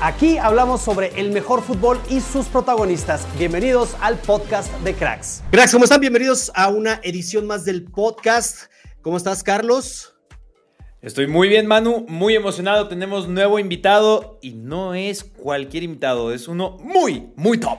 Aquí hablamos sobre el mejor fútbol y sus protagonistas. Bienvenidos al podcast de Cracks. Cracks, ¿cómo están? Bienvenidos a una edición más del podcast. ¿Cómo estás, Carlos? Estoy muy bien, Manu, muy emocionado. Tenemos nuevo invitado y no es cualquier invitado, es uno muy, muy top.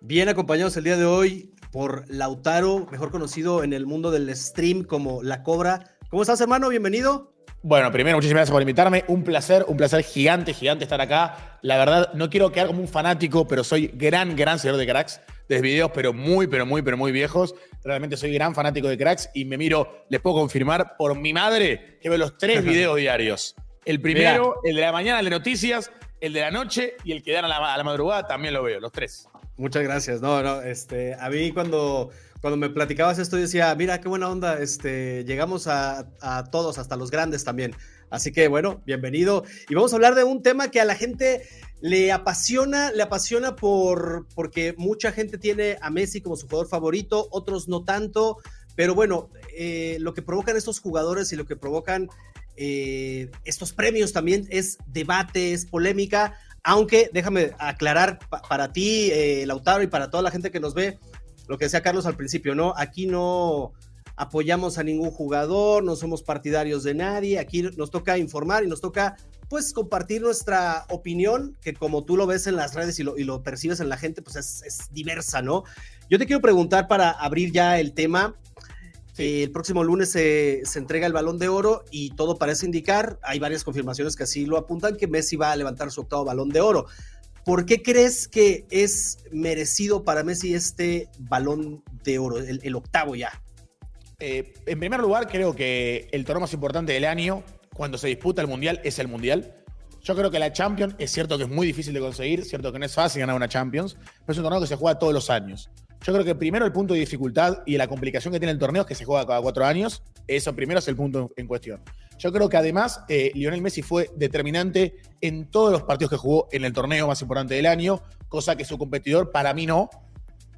Bien acompañados el día de hoy por Lautaro, mejor conocido en el mundo del stream como La Cobra. ¿Cómo estás, hermano? Bienvenido. Bueno, primero, muchísimas gracias por invitarme. Un placer, un placer gigante, gigante estar acá. La verdad, no quiero quedar como un fanático, pero soy gran, gran seguidor de cracks, de videos, pero muy, pero muy, pero muy viejos. Realmente soy gran fanático de cracks y me miro, les puedo confirmar por mi madre que veo los tres videos diarios. El primero, el de la mañana, el de noticias, el de la noche y el que dan a la, a la madrugada también lo veo, los tres. Muchas gracias. No, no, este, a mí cuando, cuando me platicabas esto, decía, mira, qué buena onda, este, llegamos a, a todos, hasta los grandes también. Así que bueno, bienvenido. Y vamos a hablar de un tema que a la gente le apasiona, le apasiona por, porque mucha gente tiene a Messi como su jugador favorito, otros no tanto, pero bueno, eh, lo que provocan estos jugadores y lo que provocan eh, estos premios también es debate, es polémica, aunque déjame aclarar pa- para ti, eh, Lautaro, y para toda la gente que nos ve, lo que decía Carlos al principio, ¿no? Aquí no apoyamos a ningún jugador, no somos partidarios de nadie, aquí nos toca informar y nos toca pues compartir nuestra opinión, que como tú lo ves en las redes y lo, y lo percibes en la gente, pues es, es diversa, ¿no? Yo te quiero preguntar para abrir ya el tema. eh, el próximo lunes se, se entrega el balón de oro y todo parece indicar, hay varias confirmaciones que así lo apuntan, que Messi va a levantar su octavo balón de oro. ¿Por qué crees que es merecido para Messi este balón de oro, el, octavo ya? Eh, en primer lugar, creo que el torneo más importante del año, cuando se disputa el Mundial, es el Mundial. Yo creo que la Champions es cierto que es muy difícil de conseguir, cierto que no es fácil ganar una Champions, pero es un torneo que se juega todos los años. Yo creo que primero el punto de dificultad y la complicación que tiene el torneo es que se juega cada cuatro años. Eso primero es el punto en cuestión. Yo creo que además eh, Lionel Messi fue determinante en todos los partidos que jugó en el torneo más importante del año, cosa que su competidor para mí no,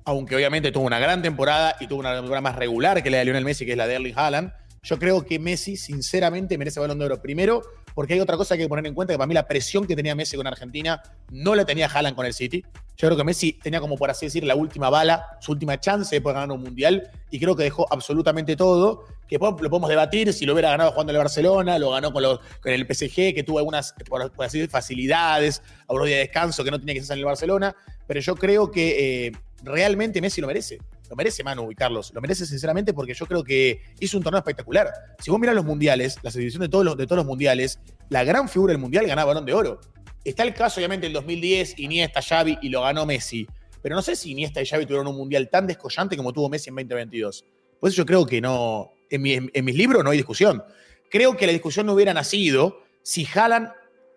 aunque obviamente tuvo una gran temporada y tuvo una temporada más regular que la de Lionel Messi, que es la de Erling Haaland, yo creo que Messi sinceramente merece balón de oro. Primero, porque hay otra cosa que hay que poner en cuenta, que para mí la presión que tenía Messi con Argentina no la tenía Haaland con el City. Yo creo que Messi tenía como, por así decir, la última bala, su última chance de poder ganar un Mundial, y creo que dejó absolutamente todo, que lo podemos debatir si lo hubiera ganado jugando en el Barcelona, lo ganó con, el PSG, que tuvo algunas, por así decir, facilidades, algunos días de descanso que no tenía que hacer en el Barcelona, pero yo creo que eh, realmente Messi lo merece. Lo merece Manu y Carlos. Lo merece sinceramente porque yo creo que hizo un torneo espectacular. Si vos mirás los mundiales, la selección de todos los, de todos los mundiales, la gran figura del mundial ganaba balón de oro. Está el caso, obviamente, del 2010, Iniesta, Xavi y lo ganó Messi. Pero no sé si Iniesta y Xavi tuvieron un mundial tan descollante como tuvo Messi en 2022. Por eso yo creo que no. En, mi- en- mis libros no hay discusión. Creo que la discusión no hubiera nacido si Haaland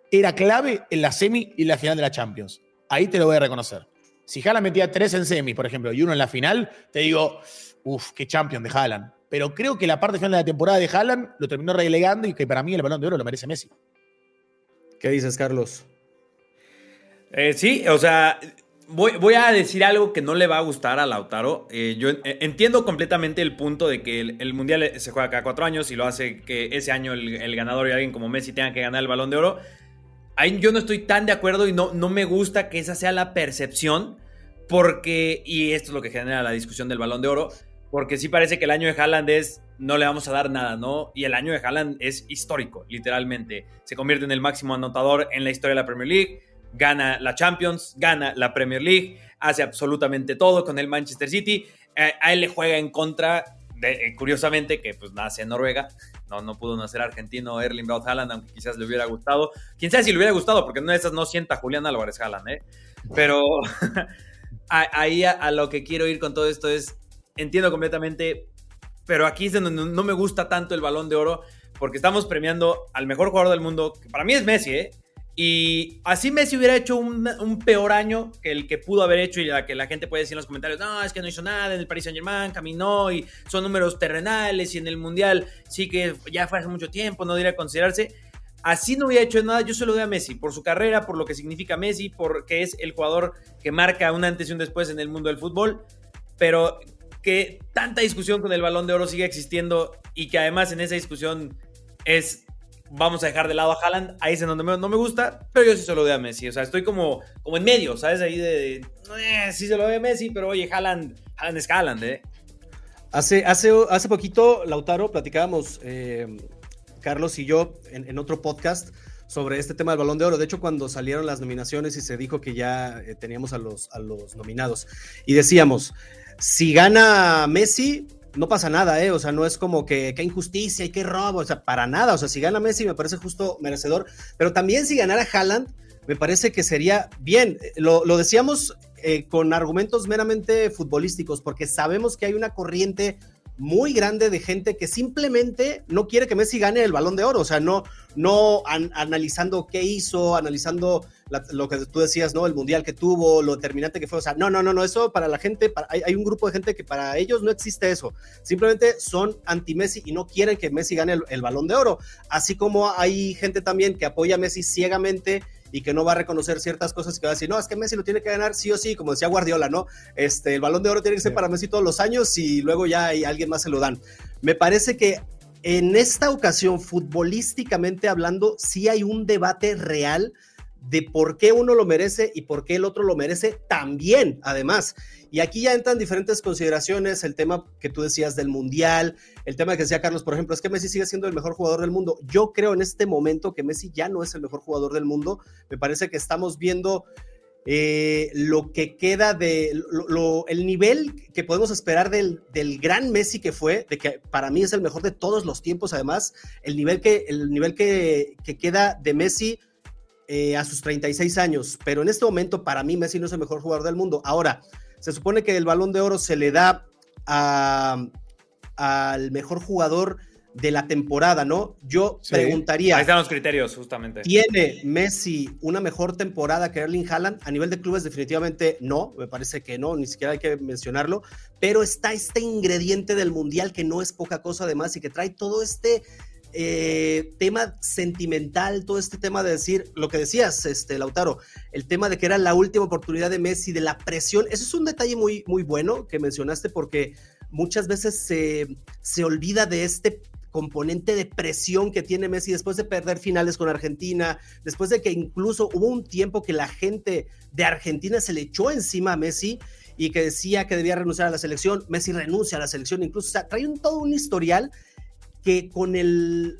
era clave en la semi y la final de la Champions. Ahí te lo voy a reconocer. Si Haaland metía tres en semis, por ejemplo, y uno en la final, te digo, uff, qué champion de Haaland. Pero creo que la parte final de la temporada de Haaland lo terminó relegando y que para mí el balón de oro lo merece Messi. ¿Qué dices, Carlos? Eh, sí, o sea, voy, voy a decir algo que no le va a gustar a Lautaro. Eh, yo en- entiendo completamente el punto de que el, el Mundial se juega cada cuatro años y lo hace que ese año el, el ganador y alguien como Messi tenga que ganar el balón de oro. Ahí yo no estoy tan de acuerdo y no, no me gusta que esa sea la percepción porque, y esto es lo que genera la discusión del balón de oro, porque sí parece que el año de Haaland es no le vamos a dar nada, ¿no? Y el año de Haaland es histórico, literalmente. Se convierte en el máximo anotador en la historia de la Premier League, gana la Champions, gana la Premier League, hace absolutamente todo con el Manchester City. Eh, a él le juega en contra, eh, curiosamente, que pues nace en Noruega. No, no pudo nacer argentino Erling Braut aunque quizás le hubiera gustado. Quién sabe si le hubiera gustado, porque de esas no sienta Julián Álvarez Haaland, ¿eh? Pero ahí a, a lo que quiero ir con todo esto es, entiendo completamente, pero aquí es donde no, no me gusta tanto el balón de oro, porque estamos premiando al mejor jugador del mundo, que para mí es Messi, ¿eh? Y así Messi hubiera hecho un, peor año que el que pudo haber hecho y la que la gente puede decir en los comentarios, no, es que no hizo nada en el Paris Saint Germain, caminó y son números terrenales y en el Mundial sí que ya fue hace mucho tiempo, no debería considerarse. Así no hubiera hecho nada, yo se lo doy a Messi, por su carrera, por lo que significa Messi, porque es el jugador que marca un antes y un después en el mundo del fútbol, pero que tanta discusión con el balón de oro sigue existiendo y que además en esa discusión es vamos a dejar de lado a Haaland, ahí es en donde no me gusta, pero yo sí se lo doy a Messi, o sea, estoy como, como en medio, ¿sabes? Ahí de, eh, sí se lo doy a Messi, pero oye, Haaland, Haaland es Haaland, ¿eh? Hace, hace, hace poquito, Lautaro, platicábamos, eh, Carlos y yo, en, otro podcast sobre este tema del balón de oro. De hecho, cuando salieron las nominaciones y se dijo que ya eh, teníamos a los, a los nominados, y decíamos, si gana Messi, no pasa nada, ¿eh? O sea, no es como que qué injusticia y qué robo, o sea, para nada. O sea, si gana Messi me parece justo merecedor, pero también si ganara Haaland, me parece que sería bien. Lo, decíamos eh, con argumentos meramente futbolísticos, porque sabemos que hay una corriente muy grande de gente que simplemente no quiere que Messi gane el balón de oro, o sea, no, no analizando qué hizo, analizando lo que tú decías, ¿no? El mundial que tuvo, lo determinante que fue, o sea, no, no, no, no, eso para la gente, hay, un grupo de gente que para ellos no existe eso, simplemente son anti-Messi y no quieren que Messi gane el balón de oro, así como hay gente también que apoya a Messi ciegamente y que no va a reconocer ciertas cosas que va a decir, no, es que Messi lo tiene que ganar sí o sí, como decía Guardiola, ¿no? Este, el balón de oro tiene que ser para Messi todos los años y luego ya hay, alguien más se lo dan. Me parece que en esta ocasión, futbolísticamente hablando, sí hay un debate real de por qué uno lo merece y por qué el otro lo merece también, además. Y aquí ya entran diferentes consideraciones, el tema que tú decías del Mundial, el tema que decía Carlos, por ejemplo, es que Messi sigue siendo el mejor jugador del mundo. Yo creo en este momento que Messi ya no es el mejor jugador del mundo. Me parece que estamos viendo eh, lo que queda de el nivel que podemos esperar del, del, gran Messi que fue, de que para mí es el mejor de todos los tiempos, además, el nivel que, el nivel que, que queda de Messi eh, a sus 36 años, pero en este momento para mí Messi no es el mejor jugador del mundo. Ahora, se supone que el balón de oro se le da al mejor jugador de la temporada, ¿no? Yo preguntaría. Ahí están los criterios, justamente. ¿Tiene Messi una mejor temporada que Erling Haaland? A nivel de clubes, definitivamente no. Me parece que no, ni siquiera hay que mencionarlo. Pero está este ingrediente del mundial que no es poca cosa, además, y que trae todo este eh, tema sentimental, todo este tema de decir lo que decías, este, Lautaro, el tema de que era la última oportunidad de Messi, de la presión. Eso es un detalle muy, muy bueno que mencionaste porque muchas veces se, se olvida de este componente de presión que tiene Messi después de perder finales con Argentina, después de que incluso hubo un tiempo que la gente de Argentina se le echó encima a Messi y que decía que debía renunciar a la selección, Messi renuncia a la selección, incluso, o sea, trae un, todo un historial que con el,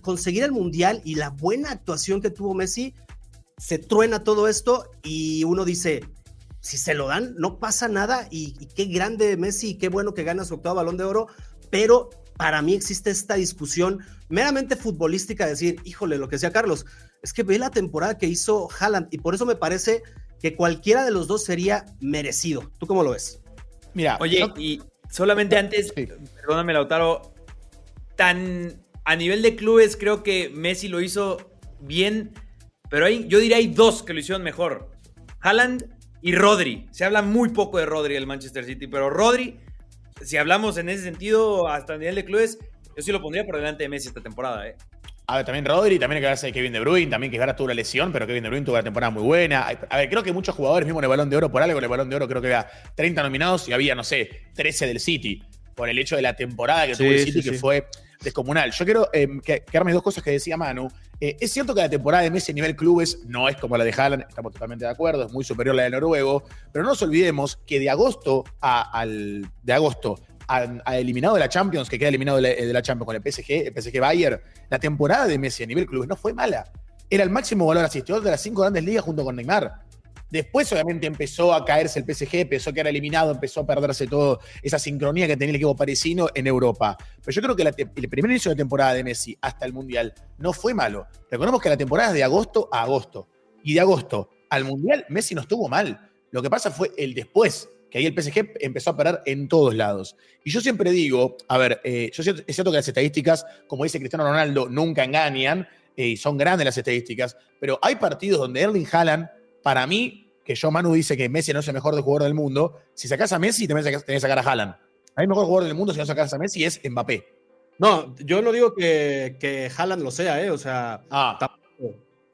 conseguir el mundial y la buena actuación que tuvo Messi, se truena todo esto y uno dice, si se lo dan, no pasa nada y, qué grande Messi y qué bueno que gana su octavo balón de oro, pero para mí existe esta discusión meramente futbolística, decir, híjole, lo que decía Carlos, es que ve la temporada que hizo Haaland y por eso me parece que cualquiera de los dos sería merecido. ¿Tú cómo lo ves? Mira, oye, y solamente antes, perdóname Lautaro, tan a nivel de clubes creo que Messi lo hizo bien, pero hay, yo diría hay dos que lo hicieron mejor. Haaland y Rodri. Se habla muy poco de Rodri del Manchester City, pero Rodri, si hablamos en ese sentido hasta a nivel de clubes, yo sí lo pondría por delante de Messi esta temporada. ¿eh? A ver, también Rodri, también hay que hablarse de Kevin De Bruyne, también que ahora tuvo una lesión, pero Kevin De Bruyne tuvo una temporada muy buena. A ver, creo que muchos jugadores, mismo en el Balón de Oro, por algo en el Balón de Oro creo que había 30 nominados y había, no sé, 13 del City, por el hecho de la temporada que tuvo el City, que fue descomunal. Yo quiero eh, quedarme dos cosas que decía Manu. Eh, es cierto que la temporada de Messi a nivel clubes no es como la de Haaland, estamos totalmente de acuerdo, es muy superior a la de Noruego, pero no nos olvidemos que de agosto a, al, de agosto a, eliminado de la Champions, que queda eliminado de la, Champions con el PSG, el PSG Bayern, la temporada de Messi a nivel clubes no fue mala. Era el máximo valor asistidor de las cinco grandes ligas junto con Neymar. Después, obviamente, empezó a caerse el PSG, empezó a quedar eliminado, empezó a perderse toda esa sincronía que tenía el equipo parisino en Europa. Pero yo creo que el primer inicio de temporada de Messi hasta el Mundial no fue malo. Recordemos que la temporada es de agosto a agosto. Y de agosto al Mundial, Messi no estuvo mal. Lo que pasa fue el después, que ahí el PSG empezó a perder en todos lados. Y yo siempre digo, a ver, eh, yo, es cierto que las estadísticas, como dice Cristiano Ronaldo, nunca engañan, eh, y son grandes las estadísticas, pero hay partidos donde Erling Haaland, para mí, que yo Manu dice que Messi no es el mejor jugador del mundo, si sacas a Messi, tenés que sacar a Haaland. Hay mejor jugador del mundo si no sacas a Messi es Mbappé. No, yo no digo que, que Haaland lo sea, ¿eh? O sea, ah.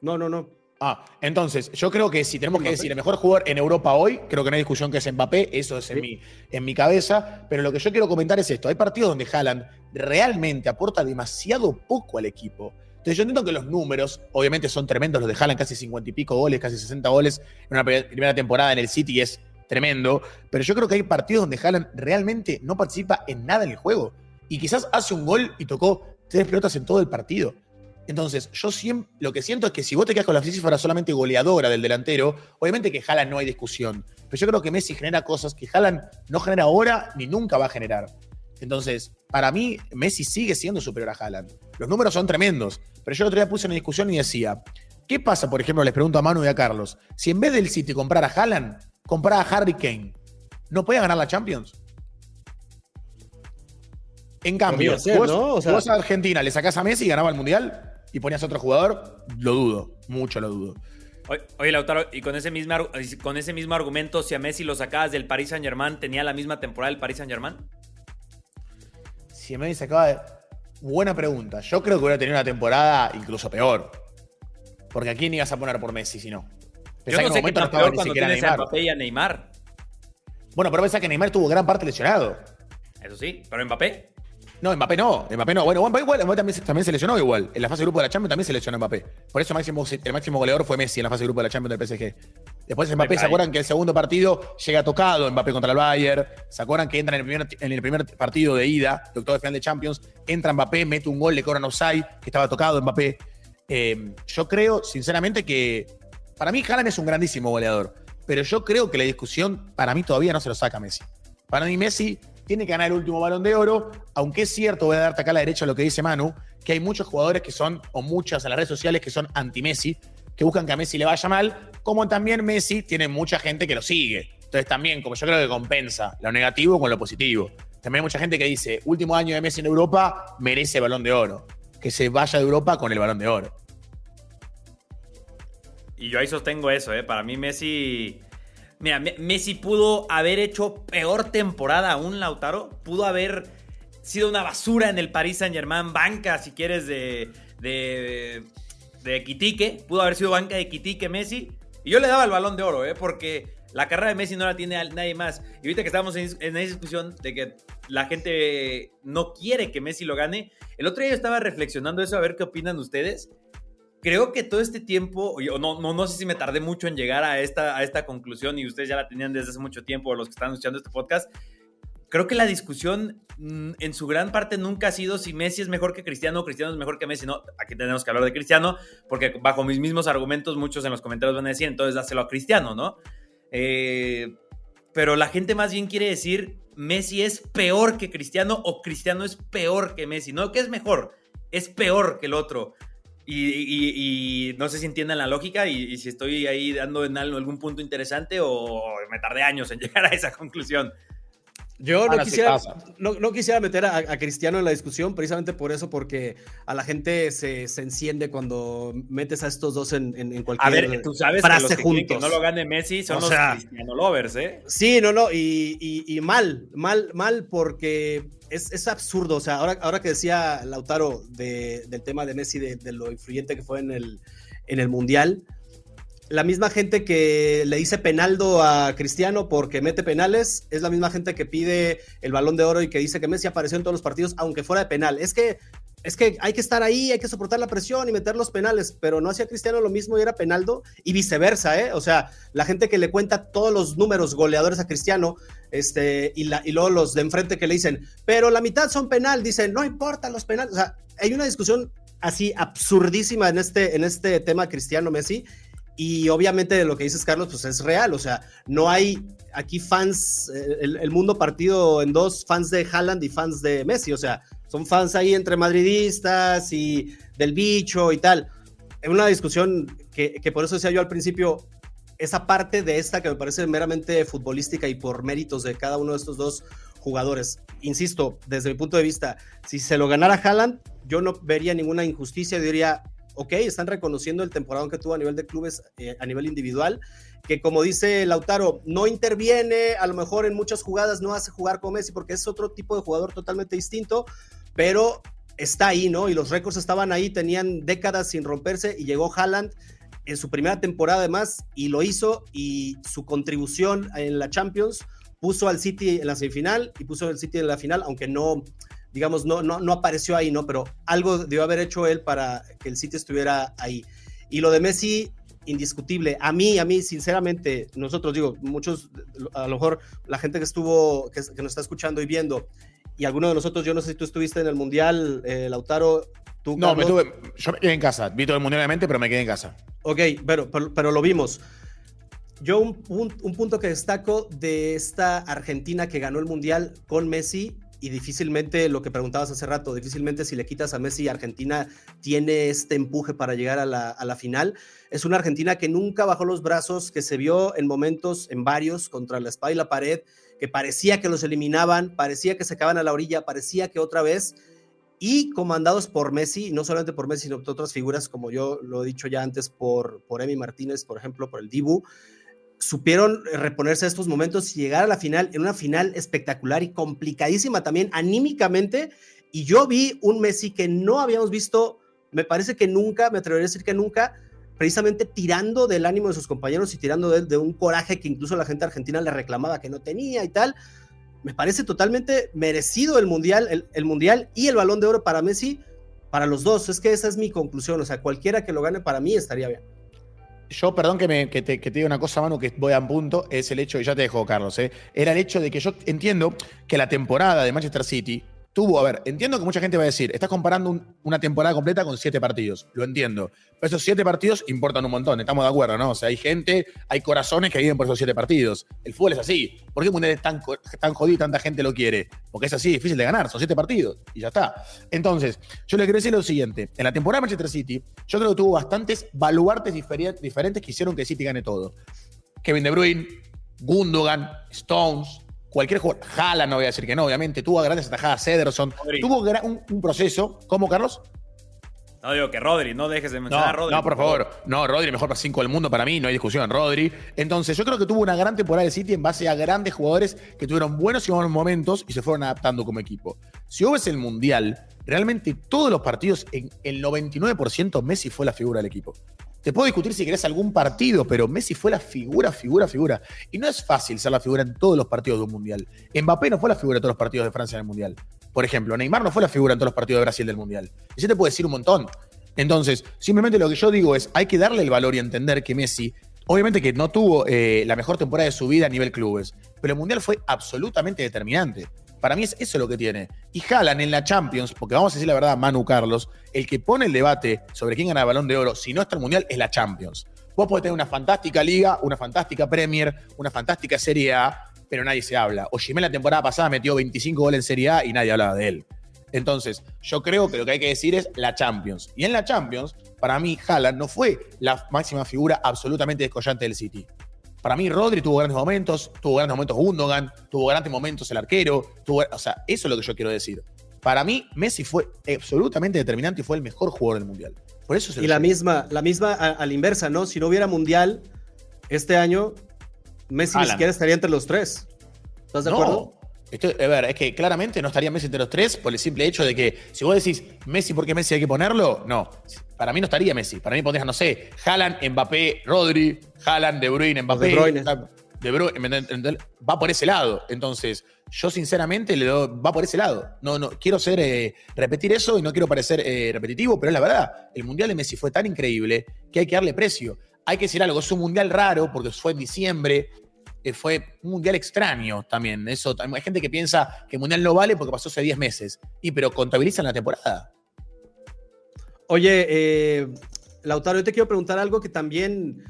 no, no, no. Ah, entonces, yo creo que si tenemos que decir el mejor jugador en Europa hoy, creo que no hay discusión que es Mbappé, eso es en, mi, en mi cabeza, pero lo que yo quiero comentar es esto, hay partidos donde Haaland realmente aporta demasiado poco al equipo. Yo entiendo que los números, obviamente son tremendos, los de Haaland, casi 50 y pico goles, casi 60 goles en una primera temporada en el City es tremendo, pero yo creo que hay partidos donde Haaland realmente no participa en nada en el juego. Y quizás hace un gol y tocó tres pelotas en todo el partido. Entonces, yo siempre, lo que siento es que si vos te quedas con la cifra solamente goleadora del delantero, obviamente que Haaland no hay discusión. Pero yo creo que Messi genera cosas que Haaland no genera ahora ni nunca va a generar. Entonces, para mí, Messi sigue siendo superior a Haaland. Los números son tremendos. Pero yo el otro día puse una discusión y decía, ¿qué pasa, por ejemplo, les pregunto a Manu y a Carlos, si en vez del City comprara a Haaland, comprara a Harry Kane, ¿no puede ganar la Champions? En cambio, vos, vos, a Argentina le sacás a Messi y ganaba el Mundial, y ponías a otro jugador, lo dudo, mucho lo dudo. Oye, Lautaro, y con ese, mismo, con ese mismo argumento, si a Messi lo sacabas del Paris Saint Germain, ¿tenía la misma temporada del Paris Saint Germain? Si a Messi sacaba de... Buena pregunta. Yo creo que hubiera tenido una temporada incluso peor. Porque a quién ibas a poner por Messi si no. Yo no sé qué tan peor cuando tienes a Mbappé y a Neymar. Bueno, pero pensá que Neymar tuvo gran parte lesionado. Eso sí, pero Mbappé. No, Mbappé no, Mbappé no. Bueno, Mbappé igual, también, también, se lesionó igual. En la fase de grupo de la Champions también se lesionó Mbappé. Por eso el máximo, el máximo goleador fue Messi en la fase de grupo de la Champions del PSG. Después Mbappé, ¿se acuerdan que el segundo partido llega tocado Mbappé contra el Bayern? ¿Se acuerdan que entra en el primer, en el primer partido de ida, de octavo de final de Champions? Entra Mbappé, mete un gol, le cobran offside, que estaba tocado Mbappé. Eh, yo creo, sinceramente, que para mí Haaland es un grandísimo goleador. Pero yo creo que la discusión, para mí todavía no se lo saca Messi. Para mí Messi tiene que ganar el último balón de oro, aunque es cierto, voy a darte acá a la derecha lo que dice Manu, que hay muchos jugadores que son, o muchas en las redes sociales que son anti-Messi, que buscan que a Messi le vaya mal, como también Messi tiene mucha gente que lo sigue. Entonces también, como yo creo que compensa lo negativo con lo positivo. También hay mucha gente que dice, último año de Messi en Europa, merece balón de oro. Que se vaya de Europa con el balón de oro. Y yo ahí sostengo eso, ¿eh? Para mí Messi Mira, Messi pudo haber hecho peor temporada aún, Lautaro. Pudo haber sido una basura en el Paris Saint Germain, banca, si quieres, de, de, de Quitique. Pudo haber sido banca de Quitique Messi. Y yo le daba el balón de oro, ¿eh? porque la carrera de Messi no la tiene nadie más. Y ahorita que estamos en, en esa discusión de que la gente no quiere que Messi lo gane, el otro día yo estaba reflexionando eso, a ver qué opinan ustedes creo que todo este tiempo, no, no, no sé si me tardé mucho en llegar a esta, a esta conclusión y ustedes ya la tenían desde hace mucho tiempo, los que están escuchando este podcast. Creo que la discusión mm, en su gran parte nunca ha sido si Messi es mejor que Cristiano o Cristiano es mejor que Messi. No, aquí tenemos que hablar de Cristiano, porque bajo mis mismos argumentos muchos en los comentarios van a decir, entonces dáselo a Cristiano, ¿no? Eh, pero la gente más bien quiere decir, Messi es peor que Cristiano o Cristiano es peor que Messi. No, que es mejor, es peor que el otro. Y, no sé si entiendan la lógica y, si estoy ahí dando en algún punto interesante o me tardé años en llegar a esa conclusión. Yo no quisiera, no, quisiera, meter a, Cristiano en la discusión, precisamente por eso, porque a la gente se, enciende cuando metes a estos dos en, en, cualquier a ver, tú sabes frase que juntos. Que no lo gane Messi son los Cristiano lovers, ¿eh? Sí, no, no, y, y mal, mal, mal, porque es, absurdo. O sea, ahora, ahora que decía Lautaro del tema de Messi, de, lo influyente que fue en el, en el Mundial, la misma gente que le dice penaldo a Cristiano porque mete penales, es la misma gente que pide el balón de oro y que dice que Messi apareció en todos los partidos, aunque fuera de penal. Es que es que hay que estar ahí, hay que soportar la presión y meter los penales, pero no hacía Cristiano lo mismo y era Penaldo y viceversa, ¿eh? O sea, la gente que le cuenta todos los números goleadores a Cristiano, este, y, luego los de enfrente que le dicen, pero la mitad son penal, dicen, no importa los penales, o sea, hay una discusión así absurdísima en este, en este tema Cristiano Messi. Y obviamente de lo que dices, Carlos, pues es real. O sea, no hay aquí fans, eh, el, mundo partido en dos, fans de Haaland y fans de Messi. O sea, son fans ahí entre madridistas y del bicho y tal. Es una discusión que, por eso decía yo al principio, esa parte de esta que me parece meramente futbolística y por méritos de cada uno de estos dos jugadores. Insisto, desde mi punto de vista, si se lo ganara Haaland, yo no vería ninguna injusticia, diría, ok, están reconociendo el temporada que tuvo a nivel de clubes, eh, a nivel individual, que como dice Lautaro, no interviene, a lo mejor en muchas jugadas no hace jugar con Messi porque es otro tipo de jugador totalmente distinto, pero está ahí, ¿no? Y los récords estaban ahí, tenían décadas sin romperse y llegó Haaland en su primera temporada además y lo hizo y su contribución en la Champions puso al City en la semifinal y puso al City en la final, aunque no, digamos, no, no, no apareció ahí, ¿no? Pero algo debió haber hecho él para que el City estuviera ahí. Y lo de Messi, indiscutible. A mí, a mí, sinceramente, nosotros digo, muchos, a lo mejor la gente que estuvo, que, nos está escuchando y viendo, y alguno de nosotros, yo no sé si tú estuviste en el Mundial, eh, Lautaro, tú. No, me tuve, yo me quedé en casa, vi todo el Mundial obviamente, pero me quedé en casa. Ok, pero, pero, lo vimos. Yo un, un punto que destaco de esta Argentina que ganó el Mundial con Messi y difícilmente, lo que preguntabas hace rato, difícilmente si le quitas a Messi, Argentina tiene este empuje para llegar a la, final. Es una Argentina que nunca bajó los brazos, que se vio en momentos, en varios, contra la espalda y la pared, que parecía que los eliminaban, parecía que se acaban a la orilla, parecía que otra vez, y comandados por Messi, no solamente por Messi, sino por otras figuras, como yo lo he dicho ya antes, por, por Emi Martínez, por ejemplo, por el Dibu, supieron reponerse a estos momentos y llegar a la final, en una final espectacular y complicadísima también anímicamente. Y yo vi un Messi que no habíamos visto, me parece que nunca, me atrevería a decir que nunca, precisamente tirando del ánimo de sus compañeros y tirando de, un coraje que incluso la gente argentina le reclamaba que no tenía y tal. Me parece totalmente merecido el mundial, el, el mundial y el balón de oro para Messi, para los dos. Es que esa es mi conclusión. O sea, cualquiera que lo gane para mí estaría bien. Yo, perdón que, me, te, diga una cosa, Manu, que voy a un punto, es el hecho, y ya te dejo, Carlos, ¿eh? era el hecho de que yo entiendo que la temporada de Manchester City tuvo, a ver, entiendo que mucha gente va a decir, estás comparando una temporada completa con siete partidos, lo entiendo, pero esos siete partidos importan un montón, estamos de acuerdo, ¿no? O sea, hay gente, hay corazones que viven por esos siete partidos. El fútbol es así. ¿Por qué el es tan, tan jodido y tanta gente lo quiere? Porque es así, difícil de ganar, son siete partidos y ya está. Entonces, yo le quiero decir lo siguiente, en la temporada de Manchester City, yo creo que tuvo bastantes baluartes diferentes que hicieron que City gane todo. Kevin De Bruyne, Gundogan, Stones, cualquier jugador, Jala, no voy a decir que no, obviamente, tuvo grandes atajadas, Cederson, tuvo un, proceso, ¿cómo, Carlos? No digo que Rodri, no dejes de mencionar a Rodri. No, por favor. No, Rodri, mejor para cinco del mundo para mí, no hay discusión. Rodri. Entonces, yo creo que tuvo una gran temporada de City en base a grandes jugadores que tuvieron buenos y malos momentos y se fueron adaptando como equipo. Si vos ves el Mundial, realmente todos los partidos, en el 99% Messi fue la figura del equipo. Te puedo discutir si querés algún partido, pero Messi fue la figura, figura, figura. Y no es fácil ser la figura en todos los partidos de un mundial. Mbappé no fue la figura en todos los partidos de Francia en el mundial. Por ejemplo, Neymar no fue la figura en todos los partidos de Brasil del mundial. Y se te puede decir un montón. Entonces, simplemente lo que yo digo es, hay que darle el valor y entender que Messi, obviamente que no tuvo eh, la mejor temporada de su vida a nivel clubes, pero el mundial fue absolutamente determinante. Para mí es eso lo que tiene. Y jalan en la Champions, porque vamos a decir la verdad, Manu Carlos, el que pone el debate sobre quién gana el balón de oro, si no está el Mundial, es la Champions. Vos podés tener una fantástica liga, una fantástica Premier, una fantástica Serie A, pero nadie se habla. O Oshimé la temporada pasada metió 25 goles en Serie A y nadie hablaba de él. Entonces, yo creo que lo que hay que decir es la Champions. Y en la Champions, para mí, Haaland no fue la máxima figura absolutamente descollante del City. Para mí, Rodri tuvo grandes momentos, tuvo grandes momentos Gundogan, tuvo grandes momentos el arquero, tuvo, o sea, eso es lo que yo quiero decir. Para mí, Messi fue absolutamente determinante y fue el mejor jugador del Mundial. Por eso y la misma, la misma a, la inversa, ¿no? Si no hubiera Mundial este año, Messi ni siquiera estaría entre los tres. ¿Estás de acuerdo? A ver, es que claramente no estaría Messi entre los tres por el simple hecho de que si vos decís Messi, ¿por qué Messi hay que ponerlo? No. Para mí no estaría Messi. Para mí pondrías, no sé, Haaland, Mbappé, Rodri, Haaland, De Bruyne, Mbappé. De Bruyne. De Bruyne, va por ese lado. Entonces, yo sinceramente le doy, va por ese lado. No, no, quiero ser, eh, repetir eso y no quiero parecer eh, repetitivo, pero es la verdad. El Mundial de Messi fue tan increíble que hay que darle precio. Hay que decir algo, es un Mundial raro porque fue en diciembre, eh, fue un mundial extraño también. Eso, hay gente que piensa que el mundial no vale porque pasó hace 10 meses. Y pero contabilizan la temporada. Oye, eh, Lautaro, yo te quiero preguntar algo que también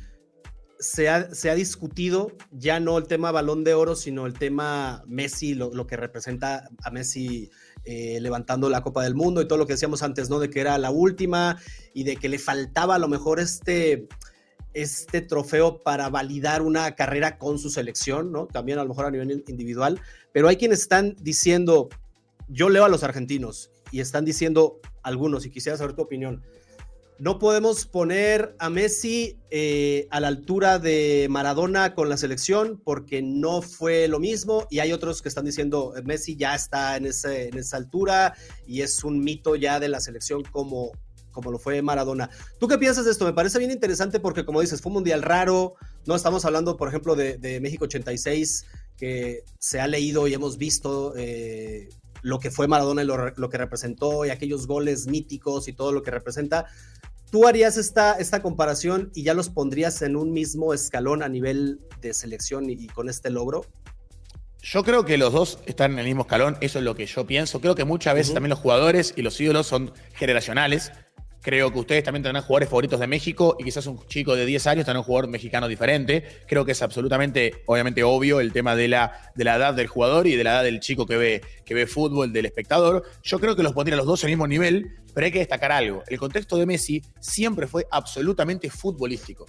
se ha, se ha, discutido, ya no el tema balón de oro, sino el tema Messi, lo, que representa a Messi eh, levantando la Copa del Mundo y todo lo que decíamos antes, ¿no? De que era la última y de que le faltaba a lo mejor este este trofeo para validar una carrera con su selección, ¿no? También a lo mejor a nivel individual, pero hay quienes están diciendo, yo leo a los argentinos y están diciendo algunos, y quisiera saber tu opinión, no podemos poner a Messi eh, a la altura de Maradona con la selección porque no fue lo mismo y hay otros que están diciendo Messi ya está en, ese, en esa altura y es un mito ya de la selección como, como lo fue Maradona. ¿Tú qué piensas de esto? Me parece bien interesante porque como dices, fue un mundial raro, no estamos hablando por ejemplo de, México 86 que se ha leído y hemos visto eh, lo que fue Maradona y lo, que representó y aquellos goles míticos y todo lo que representa. ¿Tú harías esta, esta comparación y ya los pondrías en un mismo escalón a nivel de selección y, con este logro? Yo creo que los dos están en el mismo escalón, eso es lo que yo pienso. Creo que muchas veces también los jugadores y los ídolos son generacionales. Creo que ustedes también tendrán jugadores favoritos de México y quizás un chico de 10 años tendrá un jugador mexicano diferente. Creo que es absolutamente, obviamente, obvio el tema de la, de la edad del jugador y de la edad del chico que ve, que ve fútbol, del espectador. Yo creo que los pondría los dos al mismo nivel, pero hay que destacar algo. El contexto de Messi siempre fue absolutamente futbolístico.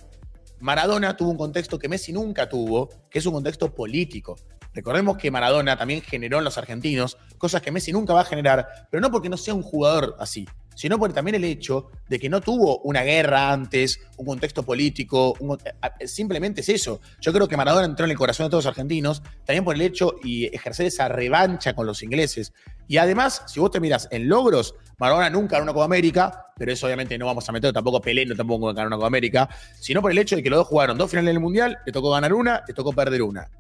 Maradona tuvo un contexto que Messi nunca tuvo, que es un contexto político. Recordemos que Maradona también generó en los argentinos cosas que Messi nunca va a generar, pero no porque no sea un jugador así, sino por también el hecho de que no tuvo una guerra antes, un contexto político, simplemente es eso. Yo creo que Maradona entró en el corazón de todos los argentinos, también por el hecho y ejercer esa revancha con los ingleses. Y además, si vos te miras en logros, Maradona nunca ganó una Copa América, pero eso obviamente no vamos a meter, tampoco Pelé no tampoco ganó una Copa América, sino por el hecho de que los dos jugaron dos finales del Mundial, le tocó ganar una, le tocó perder una.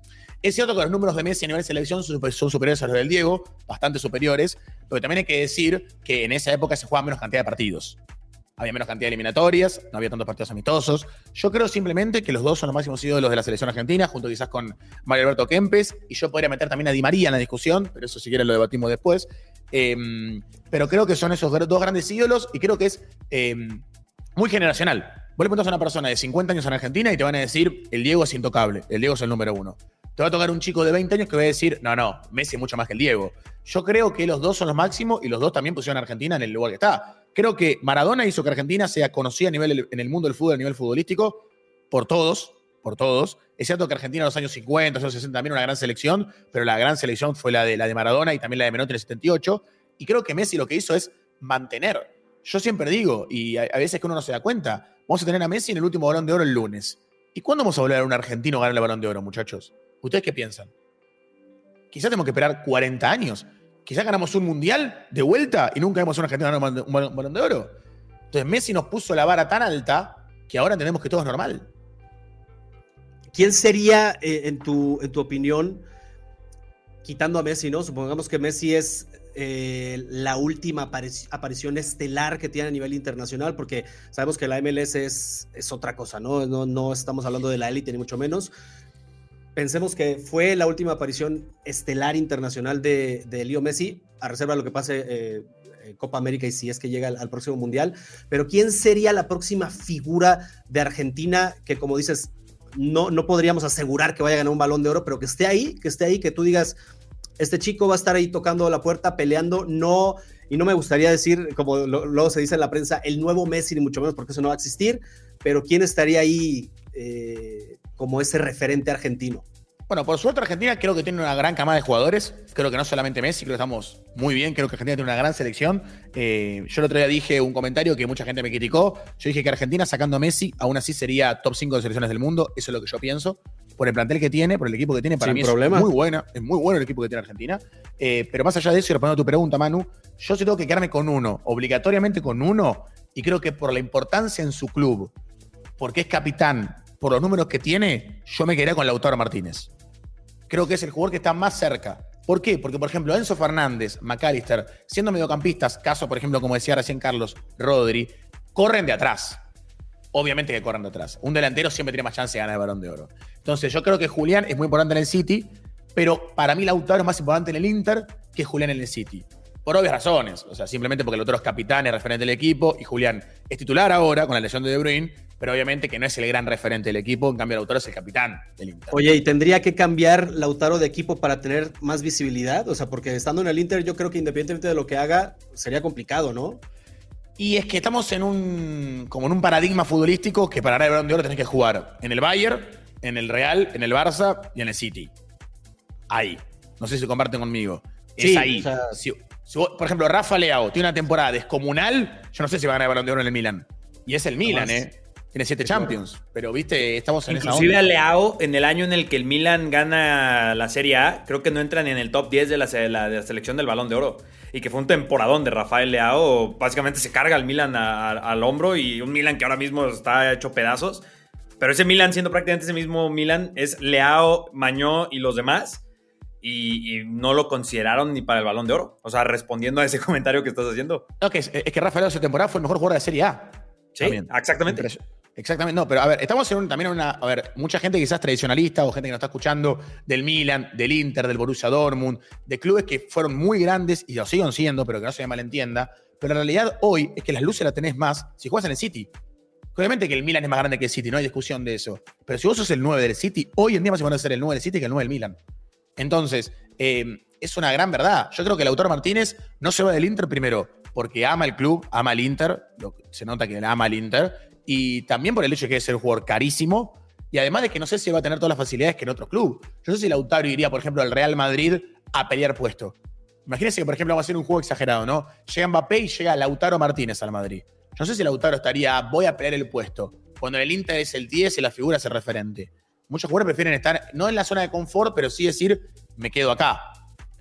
Es cierto que los números de Messi a nivel de selección son superiores a los del Diego, bastante superiores, pero también hay que decir que en esa época se jugaba menos cantidad de partidos. Había menos cantidad de eliminatorias, no había tantos partidos amistosos. Yo creo simplemente que los dos son los máximos ídolos de la selección argentina, junto quizás con Mario Alberto Kempes, y yo podría meter también a Di María en la discusión, pero eso si quieren lo debatimos después. Em, pero creo que son esos dos grandes ídolos y creo que es em, muy generacional. Vos le preguntas a una persona de 50 años en Argentina y te van a decir, el Diego es intocable, el Diego es el número uno. Te va a tocar un chico de 20 años que va a decir, no, no, Messi es mucho más que el Diego. Yo creo que los dos son los máximos y los dos también pusieron a Argentina en el lugar que está. Creo que Maradona hizo que Argentina sea conocida a nivel, en el mundo del fútbol, a nivel futbolístico, por todos, por todos. Es cierto que Argentina en los años 50, los años 60 también una gran selección, pero la gran selección fue la de, la de Maradona y también la de Menotti en el 78. Y creo que Messi lo que hizo es mantener. Yo siempre digo, y a, veces que uno no se da cuenta, vamos a tener a Messi en el último balón de oro el lunes. ¿Y cuándo vamos a volver a un argentino ganar el balón de oro, muchachos? ¿Ustedes qué piensan? Quizás tenemos que esperar 40 años. Quizás ganamos un mundial de vuelta y nunca hemos un argentino ganar un balón de oro. Entonces Messi nos puso la vara tan alta que ahora entendemos que todo es normal. ¿Quién sería, eh, en, tu, en tu opinión, quitando a Messi, ¿no? Supongamos que Messi es eh, la última aparición estelar que tiene a nivel internacional, porque sabemos que la MLS es, es otra cosa, ¿no? ¿no? No estamos hablando de la élite, ni mucho menos pensemos que fue la última aparición estelar internacional de, de Leo Messi, a reserva de lo que pase eh, en Copa América y si es que llega al, próximo Mundial. Pero ¿quién sería la próxima figura de Argentina que, como dices, no, no podríamos asegurar que vaya a ganar un balón de oro, pero que esté ahí, que esté ahí, que tú digas, este chico va a estar ahí tocando la puerta, peleando, no, y no me gustaría decir, como luego se dice en la prensa, el nuevo Messi, ni mucho menos, porque eso no va a existir, pero ¿quién estaría ahí eh, como ese referente argentino? Bueno, por suerte Argentina creo que tiene una gran camada de jugadores. Creo que no solamente Messi, creo que estamos muy bien. Creo que Argentina tiene una gran selección. Eh, yo el otro día dije un comentario que mucha gente me criticó. Yo dije que Argentina sacando a Messi aún así sería top 5 de selecciones del mundo. Eso es lo que yo pienso. Por el plantel que tiene, por el equipo que tiene, para mí problema. es muy buena. Es muy bueno el equipo que tiene Argentina. Eh, pero más allá de eso, y respondiendo a tu pregunta, Manu, yo sí tengo que quedarme con uno, obligatoriamente con uno. Y creo que por la importancia en su club, porque es capitán, por los números que tiene, yo me quedaría con Lautaro Martínez creo que es el jugador que está más cerca. ¿Por qué? Porque, por ejemplo, Enzo Fernández, McAllister, siendo mediocampistas, caso, por ejemplo, como decía recién Carlos, Rodri, corren de atrás. Obviamente que corren de atrás. Un delantero siempre tiene más chance de ganar el balón de oro. Entonces, yo creo que Julián es muy importante en el City, pero para mí Lautaro es más importante en el Inter que Julián en el City. Por obvias razones. O sea, simplemente porque Lautaro es capitán, es referente del equipo, y Julián es titular ahora con la lesión de De Bruyne, pero obviamente que no es el gran referente del equipo, en cambio Lautaro es el capitán del Inter. Oye, ¿y tendría que cambiar Lautaro de equipo para tener más visibilidad? O sea, porque estando en el Inter yo creo que independientemente de lo que haga, sería complicado, ¿no? Y es que estamos en un, como en un paradigma futbolístico que para ganar el balón de oro tenés que jugar en el Bayern, en el Real, en el Barça y en el City. Ahí. No sé si comparten conmigo. Es Sí, ahí. o sea- Si- si vos- por ejemplo, Rafa Leao tiene una temporada descomunal, yo no sé si va a ganar el balón de oro en el Milan. Y es el Milan. ¿eh? Tiene siete Champions. Pero, viste, estamos en Inclusive esa a onda. Leao, en el año en el que el Milan gana la Serie A, creo que no entra ni en el top 10 de la, se- la- de la selección del Balón de Oro. Y que fue un temporadón de Rafael Leao. Básicamente se carga al Milan a- a- al hombro y un Milan que ahora mismo está hecho pedazos. Pero ese Milan, siendo prácticamente ese mismo Milan, es Leao, Mañó y los demás. Y, y no lo consideraron ni para el Balón de Oro. O sea, respondiendo a ese comentario que estás haciendo. No, que es, es que Rafa Leao esa temporada fue el mejor jugador de Serie A. Sí, También. exactamente. Exactamente, no, pero a ver, estamos en un- también en una. A ver, mucha gente quizás tradicionalista o gente que nos está escuchando del Milan, del Inter, del Borussia Dortmund, de clubes que fueron muy grandes y lo siguen siendo, pero que no se malentienda. Pero la realidad hoy es que las luces las tenés más si juegas en el City. Obviamente que el Milan es más grande que el City, no hay discusión de eso. Pero si vos sos el 9 del City, hoy en día vas a poder ser el 9 del City que el 9 del Milan. Entonces, eh, es una gran verdad. Yo creo que Lautaro Martínez no se va del Inter primero porque ama el club, ama el Inter, lo se nota que ama el Inter, y también por el hecho de que es ser un jugador carísimo, y además de que no sé si va a tener todas las facilidades que en otro club. Yo no sé si Lautaro iría, por ejemplo, al Real Madrid a pelear puesto. Imagínense que, por ejemplo, vamos a hacer un juego exagerado, ¿no? Llega Mbappé y llega Lautaro Martínez al Madrid. Yo no sé si Lautaro estaría, voy a pelear el puesto, cuando el Inter es el 10 y la figura es el referente. Muchos jugadores prefieren estar, no en la zona de confort, pero sí decir, me quedo acá.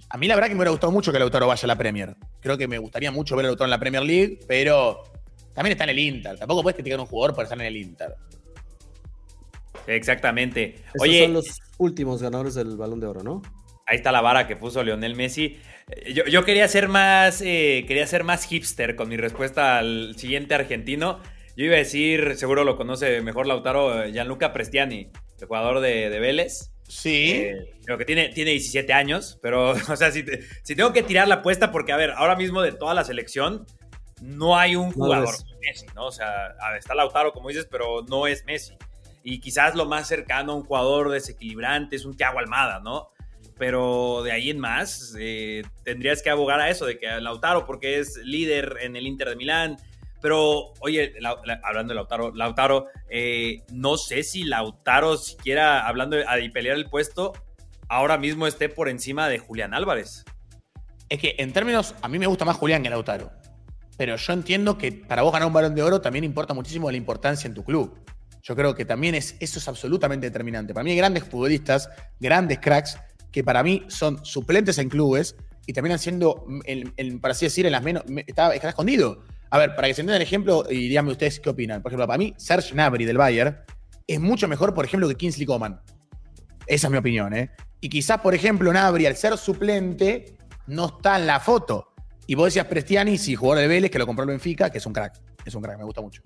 A mí la verdad que me hubiera gustado mucho que Lautaro vaya a la Premier. Creo que me gustaría mucho ver a Lautaro en la Premier League, pero también está en el Inter. Tampoco puedes criticar a un jugador por estar en el Inter. Exactamente. Estos Oye, son los últimos ganadores del Balón de Oro, ¿no? Ahí está la vara que puso Lionel Messi. Eh, Yo, yo quería ser más. eh, quería ser más hipster con mi respuesta al siguiente argentino. Yo iba a decir, seguro lo conoce mejor Lautaro, eh, Gianluca Prestiani, el jugador de, de Vélez. Sí. Eh, creo que tiene, tiene 17 años, pero, o sea, si, te- si tengo que tirar la apuesta, porque, a ver, ahora mismo de toda la selección, no hay un No jugador como Messi, ¿no? O sea, a ver, está Lautaro, como dices, pero no es Messi. Y quizás lo más cercano a un jugador desequilibrante es un Thiago Almada, ¿no? Pero de ahí en más, eh, tendrías que abogar a eso, de que Lautaro, porque es líder en el Inter de Milán. Pero, oye, hablando de Lautaro, Lautaro, eh, no sé si Lautaro, siquiera hablando de, pelear el puesto, ahora mismo esté por encima de Julián Álvarez. Es que en términos, a mí me gusta más Julián que Lautaro. Pero yo entiendo que para vos ganar un balón de oro también importa muchísimo la importancia en tu club. Yo creo que también es, eso es absolutamente determinante. Para mí hay grandes futbolistas, grandes cracks, que para mí son suplentes en clubes y terminan siendo, el, el- para así decir, en las menos. me- Está, está escondido. A ver, para que se entiendan el ejemplo, y díganme ustedes qué opinan. Por ejemplo, para mí, Serge Gnabry del Bayern es mucho mejor, por ejemplo, que Kingsley Coman. Esa es mi opinión, ¿eh? Y quizás, por ejemplo, Nabri, al ser suplente, no está en la foto. Y vos decías Prestiani, sí, jugador de Vélez, que lo compró el Benfica, que es un crack. Es un crack, me gusta mucho.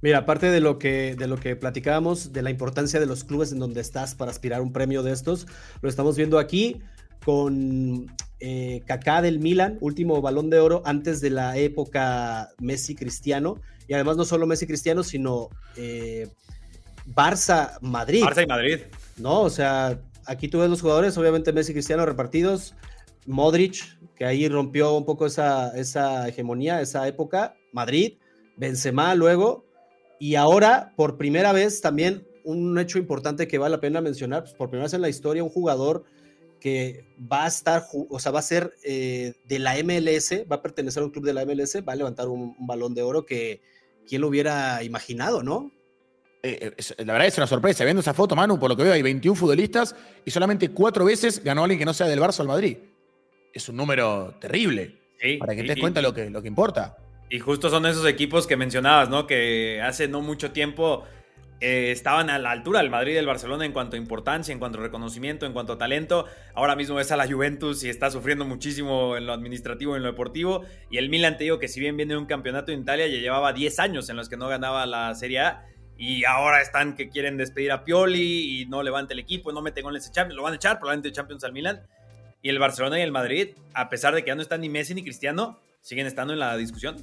Mira, aparte de lo que de lo que platicábamos de la importancia de los clubes en donde estás para aspirar un premio de estos, lo estamos viendo aquí con eh, Kaká del Milan, último Balón de Oro antes de la época Messi Cristiano y además no solo Messi Cristiano, sino eh, Barça Madrid. Barça y Madrid. ¿no? O sea, aquí tú ves los jugadores, obviamente Messi Cristiano repartidos, Modric, que ahí rompió un poco esa, esa hegemonía, esa época, Madrid, Benzema luego, y ahora, por primera vez, también un hecho importante que vale la pena mencionar, pues por primera vez en la historia, un jugador que va a estar, o sea, va a ser eh, de la MLS, va a pertenecer a un club de la MLS, va a levantar un, un balón de oro que, ¿quién lo hubiera imaginado, no? Eh, es- la verdad es una sorpresa. Viendo esa foto, Manu, por lo que veo, hay 21 futbolistas y solamente cuatro veces ganó alguien que no sea del Barça o del Madrid. Es un número terrible. Sí, Para que te y- des cuenta lo que, lo que importa. Y justo son esos equipos que mencionabas, ¿no? Que hace no mucho tiempo eh, estaban a la altura del Madrid y del Barcelona en cuanto a importancia, en cuanto a reconocimiento, en cuanto a talento. Ahora mismo ves a la Juventus y está sufriendo muchísimo en lo administrativo y en lo deportivo. Y el Milan, te digo que si bien viene un campeonato en Italia, ya llevaba 10 años en los que no ganaba la Serie A. Y ahora están que quieren despedir a Pioli y no levanta el equipo, no mete goles en Champions. Lo van a echar probablemente de Champions al Milan. Y el Barcelona y el Madrid, a pesar de que ya no están ni Messi ni Cristiano, siguen estando en la discusión.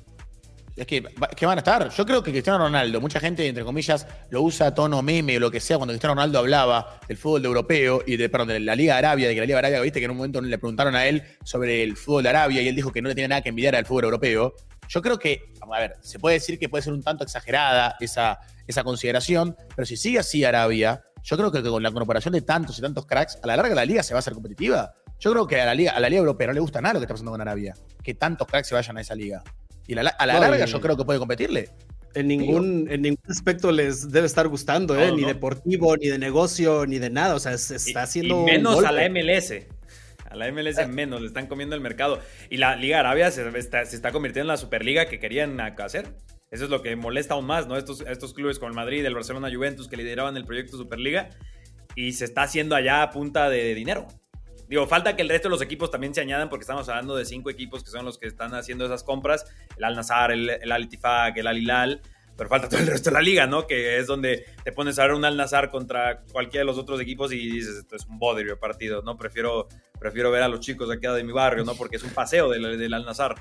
Es que, que van a estar. Yo creo que Cristiano Ronaldo, mucha gente, entre comillas, lo usa a tono meme o lo que sea, cuando Cristiano Ronaldo hablaba del fútbol de europeo y de, perdón, de la Liga de Arabia, de que la Liga de Arabia, viste que en un momento le preguntaron a él sobre el fútbol de Arabia y él dijo que no le tenía nada que envidiar al fútbol europeo. Yo creo que, a ver, se puede decir que puede ser un tanto exagerada esa, esa consideración, pero si sigue así Arabia, yo creo que con la incorporación de tantos y tantos cracks, a la larga la liga se va a hacer competitiva. Yo creo que a la liga, a la liga europea no le gusta nada lo que está pasando con Arabia, que tantos cracks se vayan a esa liga. Y a la, larga yo creo que puede competirle. En ningún, en ningún aspecto les debe estar gustando, ¿eh? ni deportivo, ni de negocio, ni de nada. O sea, se está haciendo. menos a la MLS. A la MLS ah. menos, le están comiendo el mercado. Y la Liga Arabia se está, se está convirtiendo en la Superliga que querían hacer. Eso es lo que molesta aún más, ¿no? Estos, estos clubes como el Madrid, el Barcelona Juventus que lideraban el proyecto Superliga y se está haciendo allá a punta de dinero. Digo, falta que el resto de los equipos también se añadan porque estamos hablando de cinco equipos que son los que están haciendo esas compras. El Al-Nazar, el, el Al-Ittifaq, el Al-Hilal. Pero falta todo el resto de la liga, ¿no? Que es donde te pones a ver un Al-Nazar contra cualquiera de los otros equipos y dices, esto es un bodrio partido, ¿no? Prefiero, prefiero ver a los chicos de aquí de mi barrio, ¿no? Porque es un paseo del, del Al-Nazar.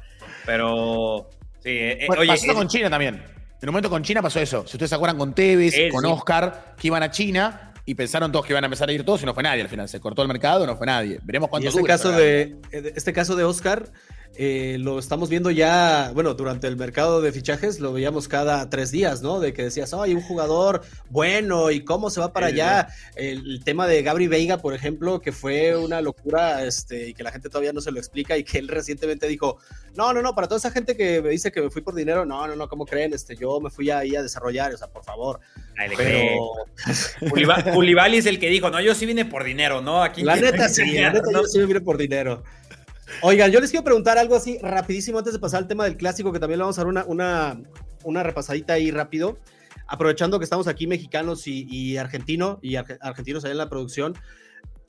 Pero Sí, eh, eh pasó con China también. En un momento con China pasó eso. Si ustedes se acuerdan con Tevez, con Oscar, que iban a China y pensaron todos que iban a empezar a ir todos y no fue nadie al final. Se cortó el mercado, no fue nadie. Veremos cuánto y este caso de Este caso de Oscar eh, lo estamos viendo ya, bueno, durante el mercado de fichajes lo veíamos cada tres días, ¿no? De que decías, hay un jugador bueno y cómo se va para allá. El, tema de Gabri Veiga, por ejemplo, que fue una locura este, y que la gente todavía no se lo explica y que él recientemente dijo, no, no, no, para toda esa gente que me dice que me fui por dinero, no, no, no, ¿cómo creen? Este, yo me fui ahí a desarrollar, o sea, por favor. Pero... es el que dijo, no, yo sí vine por dinero, ¿no? Aquí la neta sí, la neta yo sí vine por dinero. Oigan, yo les quiero preguntar algo así rapidísimo antes de pasar al tema del clásico, que también le vamos a dar una, una, una repasadita ahí rápido. Aprovechando que estamos aquí mexicanos y, y argentino, y argentinos allá en la producción.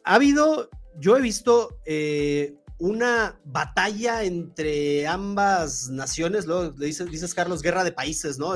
Ha habido, yo he visto eh, una batalla entre ambas naciones, luego le dices, dices, Carlos, guerra de países, ¿no?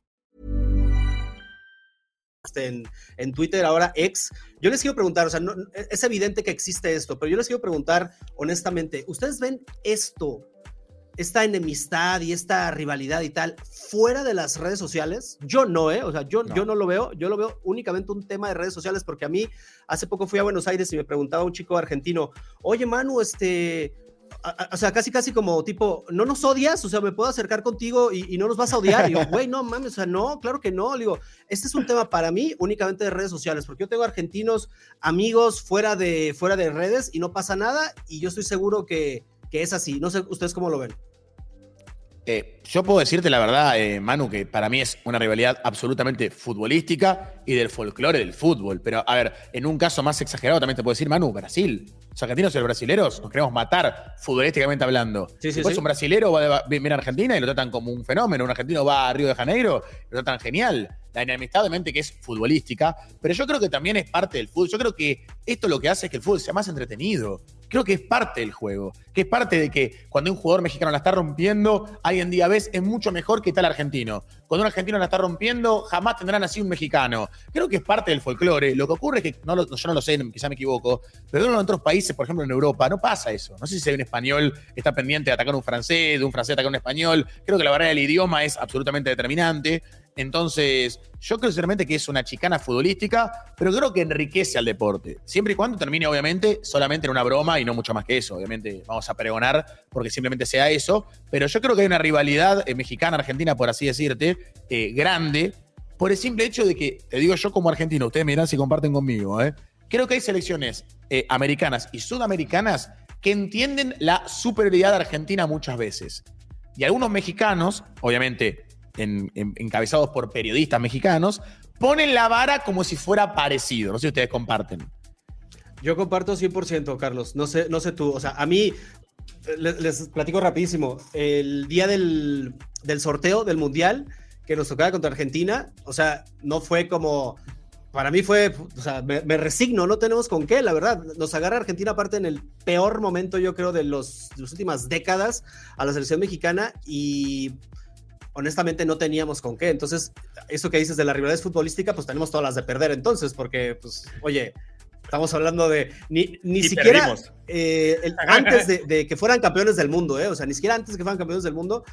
En, en, Twitter, ahora ex. Yo les quiero preguntar, o sea, no, es evidente que existe esto, pero yo les quiero preguntar honestamente, ¿ustedes ven esto, esta enemistad y esta rivalidad y tal, fuera de las redes sociales? Yo no, ¿eh? O sea, yo no. yo no lo veo, yo lo veo únicamente un tema de redes sociales, porque a mí hace poco fui a Buenos Aires y me preguntaba un chico argentino, oye Manu, este o sea, casi, casi como tipo, no nos odias, o sea, me puedo acercar contigo y, no nos vas a odiar. Y yo, güey, no mames, o sea, no, claro que no. Le este es un tema para mí únicamente de redes sociales, porque yo tengo argentinos, amigos fuera de, fuera de redes y no pasa nada. Y yo estoy seguro que, que es así. No sé, ¿ustedes cómo lo ven? Eh, yo puedo decirte la verdad, eh, Manu, que para mí es una rivalidad absolutamente futbolística y del folclore del fútbol. Pero, a ver, en un caso más exagerado también te puedo decir, Manu, Brasil. Los argentinos y los brasileros nos queremos matar futbolísticamente hablando. Sí, sí, un brasilero va a venir a Argentina y lo tratan como un fenómeno. Un argentino va a Río de Janeiro y lo tratan genial. La enemistad, obviamente, que es futbolística, pero yo creo que también es parte del fútbol. Yo creo que esto lo que hace es que el fútbol sea más entretenido creo que es parte del juego, que es parte de que cuando un jugador mexicano la está rompiendo, hoy en día ves, es mucho mejor que tal argentino. Cuando un argentino la está rompiendo, jamás tendrán así un mexicano. Creo que es parte del folclore. Lo que ocurre es que, no yo no lo sé, quizá me equivoco, pero en otros países, por ejemplo en Europa, no pasa eso. No sé si un español está pendiente de atacar a un francés, de un francés atacar a un español. Creo que la barrera del idioma es absolutamente determinante. Entonces, yo creo sinceramente que es una chicana futbolística, pero creo que enriquece al deporte. Siempre y cuando termine, obviamente, solamente en una broma y no mucho más que eso. Obviamente, vamos a pregonar porque simplemente sea eso. Pero yo creo que hay una rivalidad eh, mexicana-argentina, por así decirte, eh, grande, por el simple hecho de que, te digo yo como argentino, ustedes me dirán si comparten conmigo, ¿eh? Creo que hay selecciones americanas y sudamericanas que entienden la superioridad Argentina muchas veces. Y algunos mexicanos, obviamente encabezados por periodistas mexicanos, ponen la vara como si fuera parecido. No sé si ustedes comparten. Yo comparto 100%, Carlos. No sé, no sé tú. O sea, a mí, les, platico rapidísimo. El día del, sorteo del Mundial que nos tocaba contra Argentina, o sea, no fue como... Para mí fue, o sea, me, resigno, no tenemos con qué, la verdad. Nos agarra Argentina aparte en el peor momento, yo creo, de, los, de las últimas décadas a la selección mexicana y honestamente no teníamos con qué. Entonces, eso que dices de la rivalidad futbolística, pues tenemos todas las de perder entonces, porque, pues, oye, estamos hablando de ni, ni siquiera eh, antes de, que fueran campeones del mundo, ¿eh? o sea, ni siquiera antes de que fueran campeones del mundo,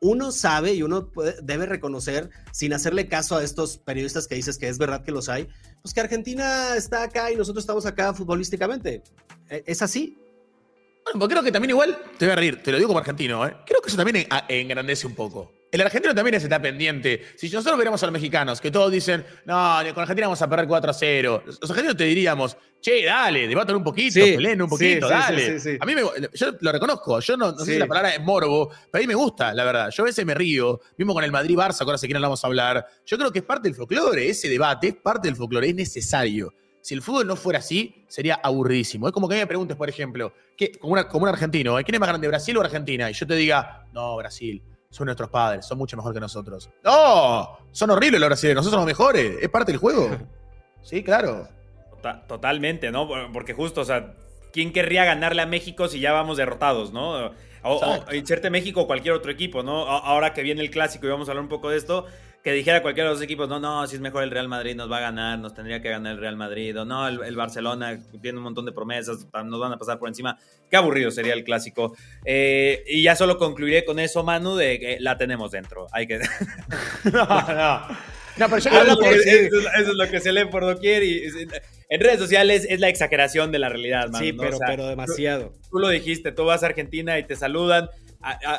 uno sabe y uno debe reconocer, sin hacerle caso a estos periodistas que dices que es verdad que los hay, pues que Argentina está acá y nosotros estamos acá futbolísticamente. E, ¿Es así? Bueno, pues creo que también igual, te voy a reír, te lo digo como argentino, ¿eh? creo que eso también engrandece un poco. El argentino también está pendiente. Si nosotros veremos a los mexicanos que todos dicen, no, con Argentina vamos a perder 4 a 0, los argentinos te diríamos, che, dale, debatan un poquito, peleen un poquito, dale. a mí me, yo lo reconozco, yo no, sé si la palabra es morbo, pero a mí me gusta, la verdad. Yo a veces me río, mismo con el Madrid-Barça, ahora sé quién vamos a hablar. Yo creo que es parte del folclore, ese debate es parte del folclore, es necesario. Si el fútbol no fuera así, sería aburridísimo. Es como que me preguntes, por ejemplo, como, como un argentino, ¿eh? ¿quién es más grande, Brasil o Argentina? Y yo te diga, no, Brasil son nuestros padres, son mucho mejor que nosotros. ¡No! Son horribles los brasileños, nosotros somos mejores, es parte del juego. Sí, claro. totalmente, ¿no? Porque justo, o sea, ¿quién querría ganarle a México si ya vamos derrotados, ¿no? O, inserte México o cualquier otro equipo, ¿no? Ahora que viene el clásico y vamos a hablar un poco de esto, que dijera cualquiera de los equipos, no, no, si es mejor el Real Madrid, nos va a ganar, nos tendría que ganar el Real Madrid, o no, el, Barcelona tiene un montón de promesas, nos van a pasar por encima. Qué aburrido sería el clásico. Eh, y ya solo concluiré con eso, Manu, de que la tenemos dentro. Hay que. no, no. No, pero yo creo que eso, es lo que se lee por doquier y en redes sociales es la exageración de la realidad, Manu. Sí, pero, pero demasiado. tú, lo dijiste, tú vas a Argentina y te saludan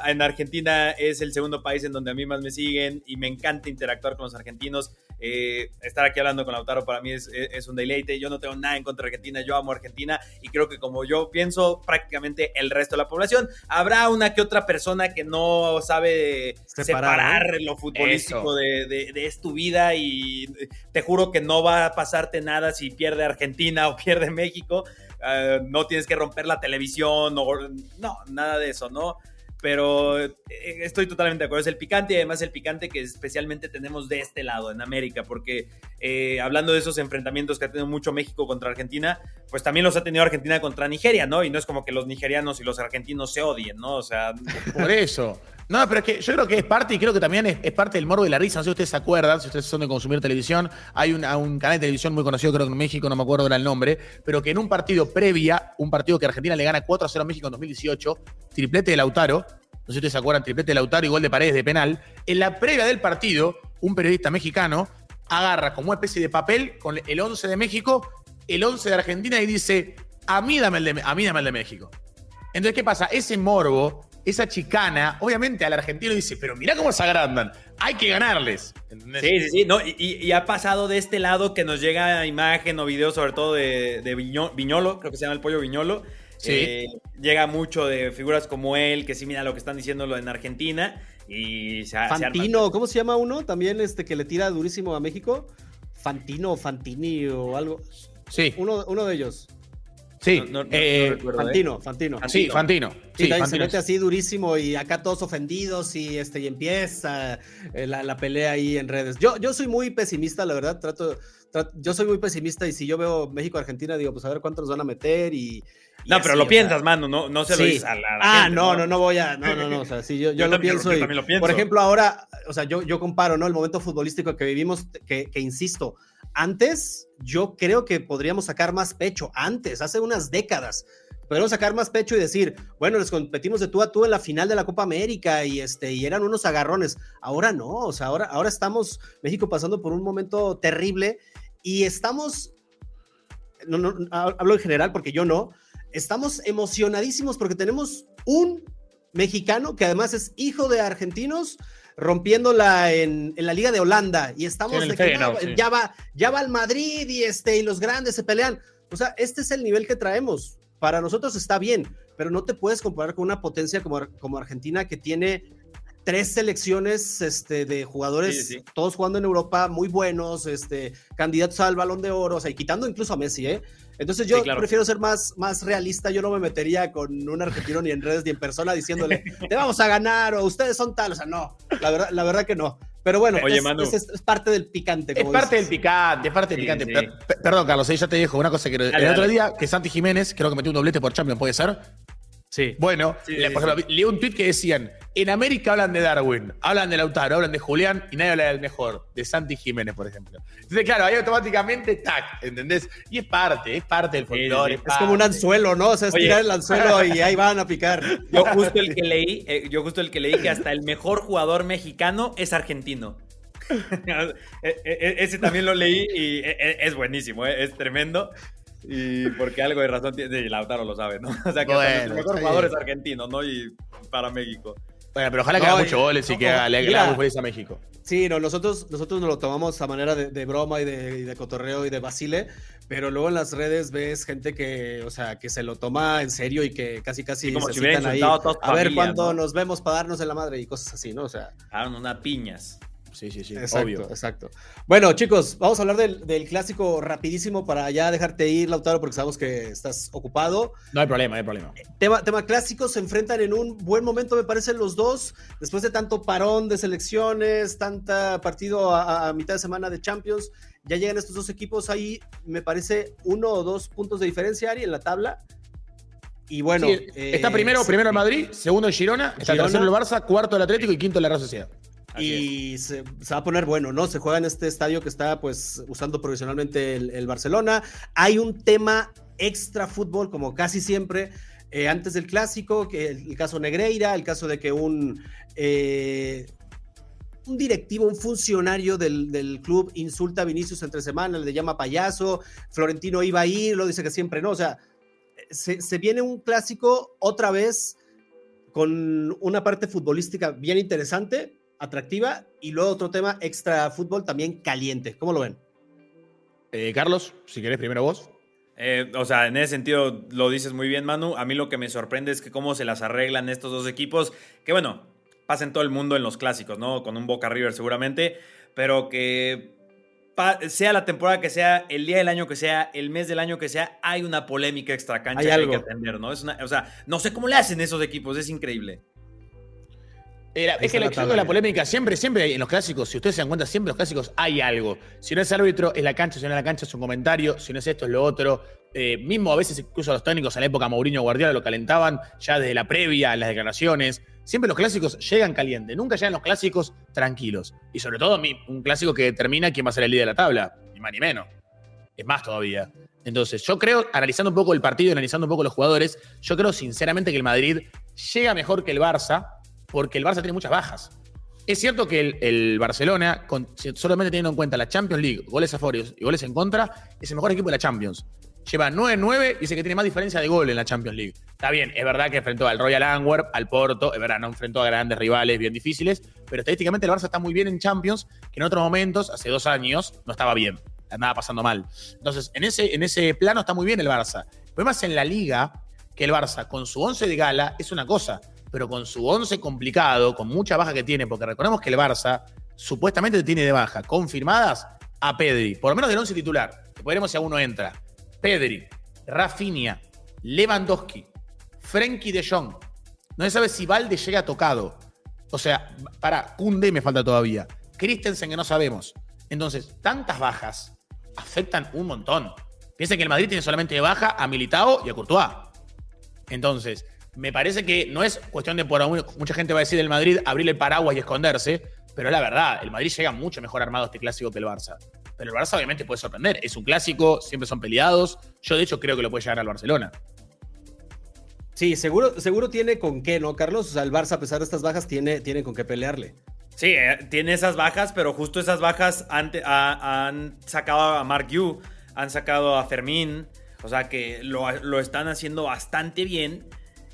en Argentina es el segundo país en donde a mí más me siguen y me encanta interactuar con los argentinos. Eh, estar aquí hablando con Lautaro para mí es, un deleite. Yo no tengo nada en contra de Argentina, yo amo Argentina y creo que como yo pienso prácticamente el resto de la población, habrá una que otra persona que no sabe separar, lo futbolístico de, de, es tu vida y te juro que no va a pasarte nada si pierde Argentina o pierde México. Ah, no tienes que romper la televisión o no, nada de eso, ¿no? Pero eh, estoy totalmente de acuerdo. Es el picante y además el picante que especialmente tenemos de este lado, en América, porque eh, hablando de esos enfrentamientos que ha tenido mucho México contra Argentina, pues también los ha tenido Argentina contra Nigeria, ¿no? Y no es como que los nigerianos y los argentinos se odien, ¿no? O sea... Por eso. No, pero es que yo creo que es parte, y creo que también es, parte del morbo de la risa. No sé si ustedes se acuerdan, si ustedes son de consumir televisión, hay un, canal de televisión muy conocido, creo que en México, no me acuerdo ahora el nombre, pero que en un partido previa, un partido que Argentina le gana 4 a 0 a México en 2018, triplete de Lautaro, no sé si ustedes se acuerdan, triplete de Lautaro y gol de Paredes de penal, en la previa del partido, un periodista mexicano agarra como una especie de papel con el 11 de México, el 11 de Argentina y dice, a mí dame el de, a mí dame el de México. Entonces, ¿qué pasa? Ese morbo esa chicana, obviamente al argentino dice, pero mira cómo se agrandan, hay que ganarles. Sí, sí, sí, no, y, ha pasado de este lado que nos llega imagen o video, sobre todo de, Viñolo, creo que se llama el pollo Viñolo. Sí. Eh, llega mucho de figuras como él, que sí mira lo que están diciéndolo en Argentina. Y Fantino, ¿cómo se llama uno? También este que le tira durísimo a México. Fantino, Fantini o algo. Sí. Uno, uno de ellos. Sí, eh, Fantino, Fantino. Sí, Fantino. Sí, se mete así durísimo y acá todos ofendidos y, este, y empieza eh, la, pelea ahí en redes. Yo, yo soy muy pesimista, la verdad, trato, yo soy muy pesimista y si yo veo México-Argentina digo, pues a ver cuántos van a meter y... no, pero lo piensas, mano, no, no se lo dices a la, Ah, no, no, no, voy a, no, no, no, o sea, sí, yo, yo, lo, pienso y, por ejemplo, ahora, o sea, yo, yo comparo, ¿no? El momento futbolístico que vivimos, que, que insisto, antes yo creo que podríamos sacar más pecho, antes, hace unas décadas, podríamos sacar más pecho y decir, bueno, les competimos de tú a tú en la final de la Copa América y, este, y eran unos agarrones. Ahora no, o sea, ahora, ahora estamos, México pasando por un momento terrible y estamos, no, no, hablo en general porque yo no, estamos emocionadísimos porque tenemos un mexicano que además es hijo de argentinos rompiéndola en, en, la Liga de Holanda y estamos de que ya, va, ya va al Madrid y, este, y los grandes se pelean. O sea, este es el nivel que traemos. para nosotros está bien, pero no te puedes comparar con una potencia como, como Argentina que tiene tres selecciones este, de jugadores, todos jugando en Europa, muy buenos, este, candidatos al balón de oro, o sea, y quitando incluso a Messi, ¿eh? Entonces yo prefiero ser más, más realista, yo no me metería con un argentino ni en redes ni en persona diciéndole, te vamos a ganar o ustedes son tal, o sea, no, la verdad, la verdad que no. Pero bueno, es, parte del picante. es parte del picante, es parte del picante. perdón, Carlos, ahí ya te dejo una cosa que el otro día que Santi Jiménez, creo que metió un doblete por Champions, ¿puede ser? Sí. Bueno, leí un tweet que decían: En América hablan de Darwin, hablan de Lautaro, hablan de Julián y nadie habla del mejor, de Santi Jiménez, por ejemplo. Entonces, claro, ahí automáticamente, tac, ¿entendés? Y es parte, es parte del folclore. es, como un anzuelo, ¿no? O sea, es tirar el anzuelo y ahí van a picar. Yo justo el que leí, eh, yo justo el que leí que hasta el mejor jugador mexicano es argentino. E, e, e, ese también lo leí y es buenísimo, eh, es tremendo. Y porque algo de razón tiene. Y Lautaro lo sabe, ¿no? O sea que el mejor jugador es argentino, ¿no? Y para México. Bueno, pero ojalá que haga muchos goles y que haga, le haga feliz a México. Sí, no, nosotros, nosotros nos lo tomamos a manera de, broma y de, cotorreo y de basile, pero luego en las redes ves gente que, o sea, que se lo toma en serio y que casi casi como se si ahí. A ver cuándo nos vemos para darnos en la madre y cosas así, ¿no? O sea. Daron una piñas. Sí, sí, sí. Exacto, obvio. Exacto. Bueno, chicos, vamos a hablar del, clásico rapidísimo para ya dejarte ir, Lautaro, porque sabemos que estás ocupado. No hay problema, no hay problema. Tema, tema clásico, se enfrentan en un buen momento, me parecen los dos, después de tanto parón de selecciones, tanta partido a, mitad de semana de Champions, ya llegan estos dos equipos ahí, me parece uno o dos puntos de diferencia, Ari, en la tabla. Y bueno. está primero, primero el Madrid, segundo el Girona, está tercero el Barça, cuarto el Atlético y quinto la Real Sociedad y se, va a poner bueno, ¿no? Se juega en este estadio que está pues usando profesionalmente el, Barcelona. Hay un tema extra fútbol, como casi siempre, eh, antes del clásico, que el, caso Negreira, el caso de que un, eh, un directivo, un funcionario del, club insulta a Vinicius entre semanas, le llama payaso, Florentino iba a ir, lo dice que siempre no, o sea, se, se viene un clásico otra vez con una parte futbolística bien interesante, atractiva y luego otro tema extra fútbol también caliente. ¿Cómo lo ven? Eh, Carlos, si querés primero vos. Eh, o sea, en ese sentido lo dices muy bien, Manu. A mí lo que me sorprende es que cómo se las arreglan estos dos equipos, que bueno, pasen todo el mundo en los clásicos, ¿no? Con un Boca River seguramente, pero que sea la temporada que sea, el día del año que sea, el mes del año que sea, hay una polémica extra cancha que hay que atender, ¿no? Es o sea, no sé cómo le hacen esos equipos, es increíble es que la, de la polémica siempre, siempre en los clásicos, si ustedes se dan cuenta, siempre en los clásicos hay algo. Si no es árbitro, es la cancha, si no es la cancha, es un comentario, si no es esto, es lo otro. Eh, mismo a veces incluso los técnicos en la época Mourinho Guardiola lo calentaban ya desde la previa, en las declaraciones. Siempre los clásicos llegan calientes, nunca llegan los clásicos tranquilos. Y sobre todo un clásico que determina quién va a ser el líder de la tabla, ni más ni menos. Es más todavía. Entonces, yo creo, analizando un poco el partido, analizando un poco los jugadores, yo creo sinceramente que el Madrid llega mejor que el Barça, porque el Barça tiene muchas bajas. Es cierto que el, Barcelona, solamente teniendo en cuenta la Champions League, goles a y goles en contra, es el mejor equipo de la Champions. Lleva 9-9 y dice que tiene más diferencia de gol en la Champions League. Está bien, es verdad que enfrentó al Royal Antwerp, al Porto, es verdad, no enfrentó a grandes rivales bien difíciles, pero estadísticamente el Barça está muy bien en Champions, que en otros momentos, hace dos años, no estaba bien, andaba pasando mal. Entonces, en ese, en ese plano está muy bien el Barça. Además, en la Liga, que el Barça con su 11 de gala es una cosa, pero con su 11 complicado, con mucha baja que tiene, porque recordemos que el Barça supuestamente tiene de baja confirmadas a Pedri, por lo menos del 11 titular, que podremos si a uno entra. Pedri, Rafinha, Lewandowski, Frenkie de Jong. No se sabe si Valde llega tocado. O sea, para, Kunde me falta todavía. Christensen que no sabemos. Entonces, tantas bajas afectan un montón. Piensen que el Madrid tiene solamente de baja a Militao y a Courtois. Entonces, me parece que no es cuestión de por mucha gente va a decir del Madrid abrir el paraguas y esconderse, pero la verdad, el Madrid llega mucho mejor armado a este clásico que el Barça. Pero el Barça obviamente puede sorprender, es un clásico, siempre son peleados. Yo de hecho creo que lo puede llegar al Barcelona. Sí, seguro, seguro tiene con qué, ¿no, Carlos? O sea, el Barça, a pesar de estas bajas, tiene, tiene con qué pelearle. Sí, eh, tiene esas bajas, pero justo esas bajas han, han sacado a Mark Yu, han sacado a Fermín, o sea que lo, lo están haciendo bastante bien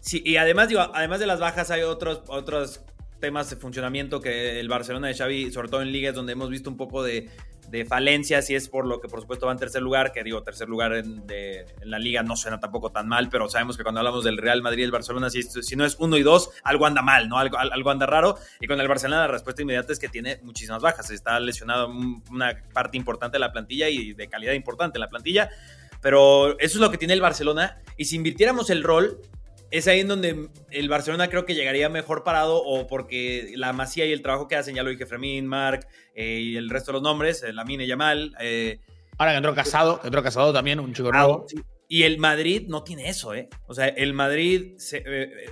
Sí, y además, digo, además de las bajas hay otros, otros temas de funcionamiento que el Barcelona de Xavi, sobre todo en ligas donde hemos visto un poco de, de falencias y es por lo que por supuesto va en tercer lugar, que digo, tercer lugar en, la liga no suena tampoco tan mal, pero sabemos que cuando hablamos del Real Madrid y el Barcelona, si, si no es uno y dos, algo anda mal, ¿no? Algo, algo anda raro. Y con el Barcelona la respuesta inmediata es que tiene muchísimas bajas, está lesionado una parte importante de la plantilla y de calidad importante en la plantilla. Pero eso es lo que tiene el Barcelona. Y si invirtiéramos el rol, es ahí en donde el Barcelona creo que llegaría mejor parado o porque la masía y el trabajo que hacen, ya lo dije, Fermín, Marc eh, y el resto de los nombres, eh, Lamine Yamal. Eh, Ahora que entró Casado, entró Casado también, un chico nuevo. Y el Madrid no tiene eso, ¿eh? O sea, el Madrid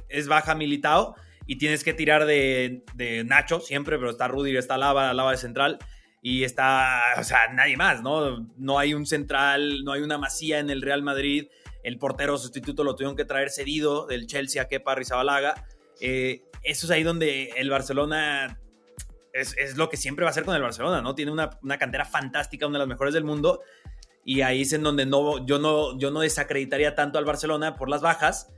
es baja militado y tienes que tirar de, Nacho siempre, pero está Rudy, está Lava, Lava de central y está, o sea, nadie más, ¿no? No hay un central, no hay una masía en el Real Madrid. El portero sustituto lo tuvieron que traer cedido del Chelsea a Kepa Rizabalaga. Eh, eso es ahí donde el Barcelona es, es, lo que siempre va a ser con el Barcelona, ¿no? Tiene una, una, cantera fantástica, una de las mejores del mundo. Y ahí es en donde no, yo, no, yo no desacreditaría tanto al Barcelona por las bajas.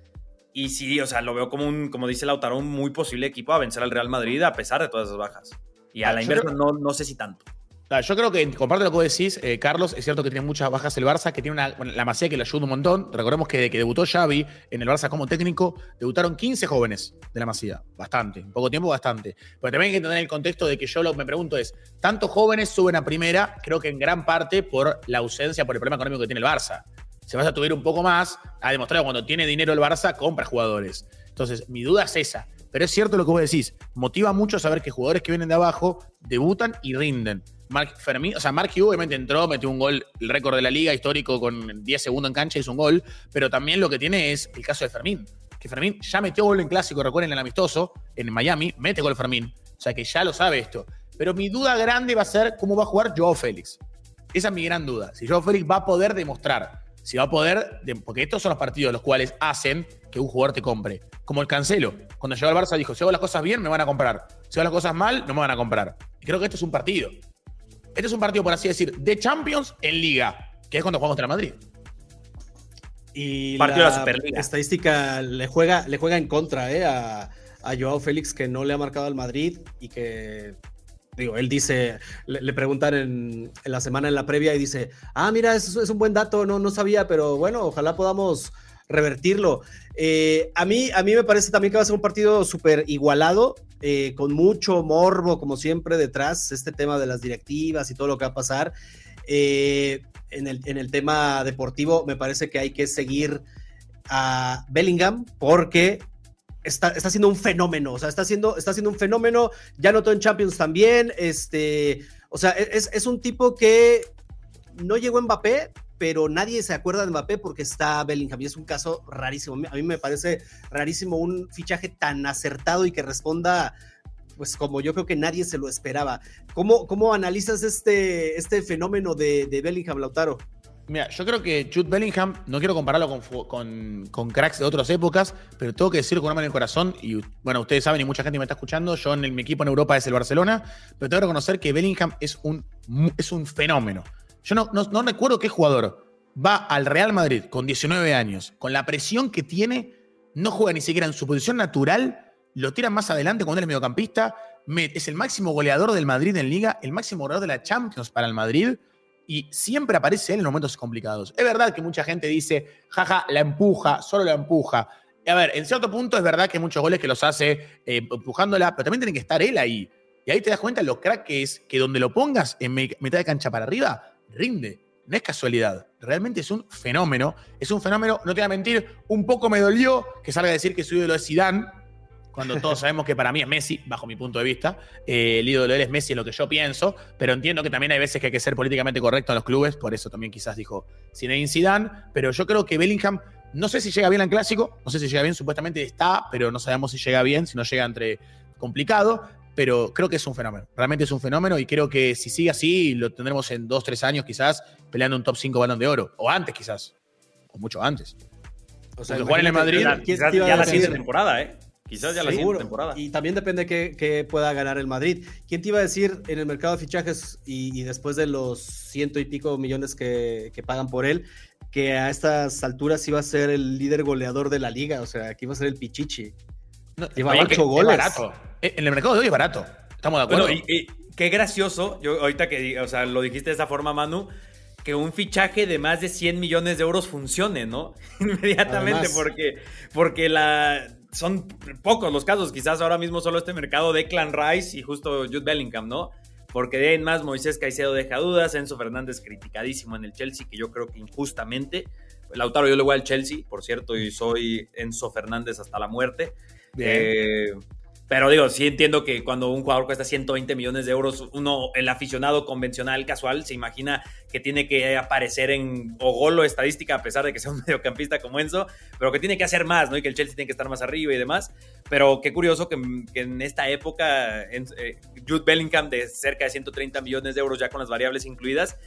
Y sí, o sea, lo veo como un, como dice Lautaro, un muy posible equipo a vencer al Real Madrid a pesar de todas esas bajas. Y a la inversa no, no sé si tanto. Yo creo que, comparte lo que vos decís, eh, Carlos, es cierto que tiene muchas bajas el Barça, que tiene una, la masía que le ayuda un montón. Recordemos que que debutó Xavi en el Barça como técnico, debutaron 15 jóvenes de la masía. Bastante, en poco tiempo bastante. Pero también hay que entender el contexto de que yo lo que me pregunto es, ¿tantos jóvenes suben a primera? Creo que en gran parte por la ausencia, por el problema económico que tiene el Barça. Se vas a subir un poco más, ha demostrado que cuando tiene dinero el Barça, compra jugadores. Entonces, mi duda es esa. Pero es cierto lo que vos decís. Motiva mucho saber que jugadores que vienen de abajo debutan y rinden. Mark Fermín, o sea, Mark Hugh obviamente entró, metió un gol, el récord de la liga histórico con 10 segundos en cancha, hizo un gol, pero también lo que tiene es el caso de Fermín, que Fermín ya metió gol en clásico, recuerden en el amistoso, en Miami, mete gol Fermín, o sea que ya lo sabe esto. Pero mi duda grande va a ser cómo va a jugar Joao Félix. Esa es mi gran duda. Si Joao Félix va a poder demostrar, si va a poder, porque estos son los partidos los cuales hacen que un jugador te compre. Como el Cancelo. Cuando llegó al Barça dijo, si hago las cosas bien, me van a comprar. Si hago las cosas mal, no me van a comprar. Y creo que esto es un partido. Este es un partido, por así decir, de Champions en Liga, que es cuando jugamos contra Madrid. Y partido la, de la Superliga. estadística le juega, le juega en contra eh, a, Joao Félix, que no le ha marcado al Madrid y que digo, él dice, le, preguntan en, la semana en la previa y dice, ah, mira, eso es un buen dato, no, no sabía, pero bueno, ojalá podamos revertirlo. Eh, a, mí, a mí me parece también que va a ser un partido súper igualado. Eh, con mucho morbo, como siempre, detrás, este tema de las directivas y todo lo que va a pasar. Eh, en, el, en el tema deportivo, me parece que hay que seguir a Bellingham porque está, está siendo un fenómeno, o sea, está siendo, está siendo un fenómeno, ya notó en Champions también, este, o sea, es, es un tipo que no llegó Mbappé, pero nadie se acuerda de Mbappé porque está Bellingham y es un caso rarísimo. A mí me parece rarísimo un fichaje tan acertado y que responda pues como yo creo que nadie se lo esperaba. ¿Cómo, cómo analizas este, este fenómeno de, Bellingham, Lautaro? Mira, yo creo que Jude Bellingham, no quiero compararlo con, con, cracks de otras épocas, pero tengo que decirlo con una mano en el corazón, y bueno, ustedes saben y mucha gente me está escuchando, yo en mi equipo en Europa es el Barcelona, pero tengo que reconocer que Bellingham es un, es un fenómeno. Yo no, no, recuerdo qué jugador va al Real Madrid con 19 años, con la presión que tiene, no juega ni siquiera en su posición natural, lo tira más adelante cuando él es mediocampista, es el máximo goleador del Madrid en Liga, el máximo goleador de la Champions para el Madrid y siempre aparece él en momentos complicados. Es verdad que mucha gente dice, jaja, la empuja, solo la empuja. A ver, en cierto punto es verdad que hay muchos goles que los hace eh, empujándola, pero también tiene que estar él ahí. Y ahí te das cuenta lo crack que es que donde lo pongas en mitad de cancha para arriba, rinde. No es casualidad, realmente es un fenómeno. Es un fenómeno, no te voy a mentir, un poco me dolió que salga a decir que su ídolo es Zidane, cuando todos sabemos que para mí es Messi, bajo mi punto de vista. Eh, el ídolo de él es Messi, es lo que yo pienso, pero entiendo que también hay veces que hay que ser políticamente correcto en los clubes, por eso también quizás dijo Zinedine Zidane, pero yo creo que Bellingham, no sé si llega bien al Clásico, no sé si llega bien, supuestamente está, pero no sabemos si llega bien, si no llega entre complicado, pero creo que es un fenómeno. Realmente es un fenómeno y creo que si sigue así, lo tendremos en dos, tres años quizás peleando un top 5 balón de oro. O antes quizás. O mucho antes. O sea, jugar en el Madrid. Quizás ya la siguiente temporada, ¿eh? Quizás ya la siguiente temporada. Y también depende que, que, pueda ganar el Madrid. ¿Quién te iba a decir en el mercado de fichajes y, después de los ciento y pico millones que, que, pagan por él, que a estas alturas iba a ser el líder goleador de la liga? O sea, que iba a ser el Pichichi. Lleva oye, ocho que goles. Es barato. Eh, En el mercado de hoy es barato. Estamos de acuerdo. Bueno, y, y qué gracioso, yo ahorita que, o sea, lo dijiste de esa forma, Manu, que un fichaje de más de 100 millones de euros funcione, ¿no? Inmediatamente, Además. porque, porque la, son pocos los casos, quizás ahora mismo solo este mercado de Clan Rice y justo Jude Bellingham, ¿no? Porque de ahí en más Moisés Caicedo deja dudas, Enzo Fernández criticadísimo en el Chelsea, que yo creo que injustamente. Lautaro, yo le voy al Chelsea, por cierto, y soy Enzo Fernández hasta la muerte. Eh, pero digo, sí entiendo que cuando un jugador cuesta 120 millones de euros, uno, el aficionado convencional, casual, se imagina que tiene que aparecer en o gol o estadística, a pesar de que sea un mediocampista como Enzo, pero que tiene que hacer más, ¿no? Y que el Chelsea tiene que estar más arriba y demás. Pero qué curioso que, que en esta época, en- eh, Jude Bellingham de cerca de 130 millones de euros, ya con las variables incluidas,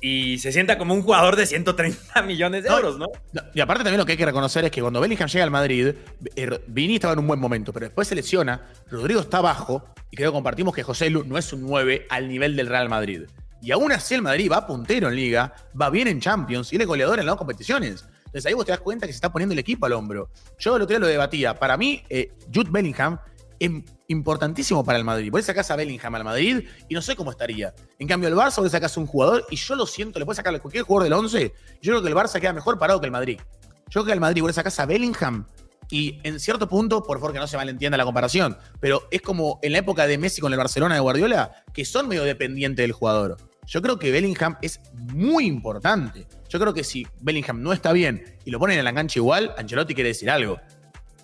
y se sienta como un jugador de 130 millones de euros, ¿no? No, Y aparte también lo que hay que reconocer es que cuando Bellingham llega al Madrid, eh, Vini estaba en un buen momento, pero después se lesiona, Rodrigo está abajo y creo que compartimos que José Lu no es un 9 al nivel del Real Madrid. Y aún así el Madrid va puntero en Liga, va bien en Champions y es goleador en las dos competiciones. Entonces ahí vos te das cuenta que se está poniendo el equipo al hombro. Yo el otro día lo debatía. Para mí, eh, Jude Bellingham es importantísimo para el Madrid. Vos le sacás a Bellingham al Madrid y no sé cómo estaría. En cambio, el Barça vos le a un jugador y yo lo siento, le puedes sacar a cualquier jugador del 11. Yo creo que el Barça queda mejor parado que el Madrid. Yo creo que al Madrid vos le sacás a Bellingham y en cierto punto, por favor que no se malentienda la comparación, pero es como en la época de Messi con el Barcelona de Guardiola, que son medio dependientes del jugador. Yo creo que Bellingham es muy importante. Yo creo que si Bellingham no está bien y lo ponen en la cancha igual, Ancelotti quiere decir algo.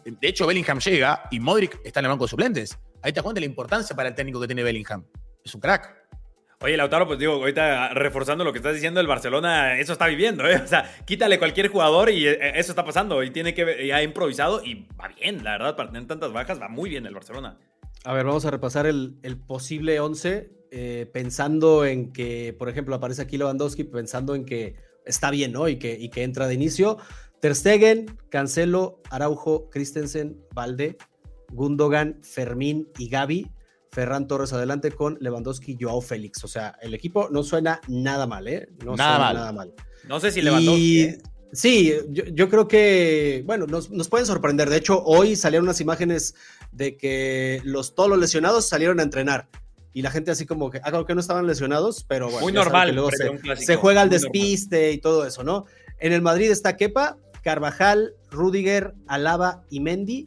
De hecho, Bellingham llega y Modric está en el banco de suplentes. Ahí te das cuenta de la importancia para el técnico que tiene Bellingham. Es un crack. Oye, Lautaro, pues digo, ahorita reforzando lo que estás diciendo, el Barcelona eso está viviendo, ¿eh? O sea, quítale cualquier jugador y eh, eso está pasando. Y tiene que y ha improvisado y va bien, la verdad, para tener tantas bajas, va muy bien el Barcelona. A ver, vamos a repasar el, el posible 11, eh, pensando en que, por ejemplo, aparece aquí Lewandowski, pensando en que está bien, ¿no? Y que, y que entra de inicio. Ter Stegen, Cancelo, Araujo, Christensen, Valde, Gundogan, Fermín y Gaby. Ferran Torres adelante con Lewandowski y Joao Félix. O sea, el equipo no suena nada mal, ¿eh? No Nada suena mal. nada mal. No sé si Lewandowski. Y- ¿eh? Sí, yo, yo creo que, bueno, nos, nos pueden sorprender. De hecho, hoy salieron unas imágenes de que los, todos los lesionados salieron a entrenar. Y la gente así como que, ah, claro que no estaban lesionados, pero bueno. Muy normal, luego se, juega al normal. despiste y todo eso, ¿no? En el Madrid está Kepa, Carvajal, Rudiger, Alaba y Mendy,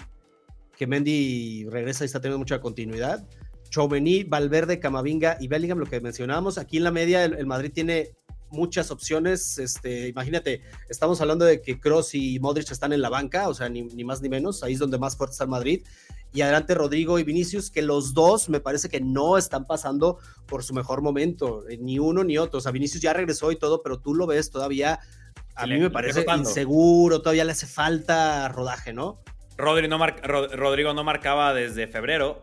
que Mendy regresa y está teniendo mucha continuidad. Chouameni, Valverde, Camavinga y Bellingham, lo que mencionábamos. Aquí en la media el, el Madrid tiene muchas opciones. Este, imagínate, estamos hablando de que Cross y Modric están en la banca, o sea, ni, ni más ni menos. Ahí es donde más fuerte está el Madrid. Y adelante Rodrigo y Vinicius, que los dos me parece que no están pasando por su mejor momento, eh, ni uno ni otro. O sea, Vinicius ya regresó y todo, pero tú lo ves todavía, a mí me parece inseguro, todavía le hace falta rodaje, ¿no? Rodri no mar- Rod- Rodrigo no marcaba desde febrero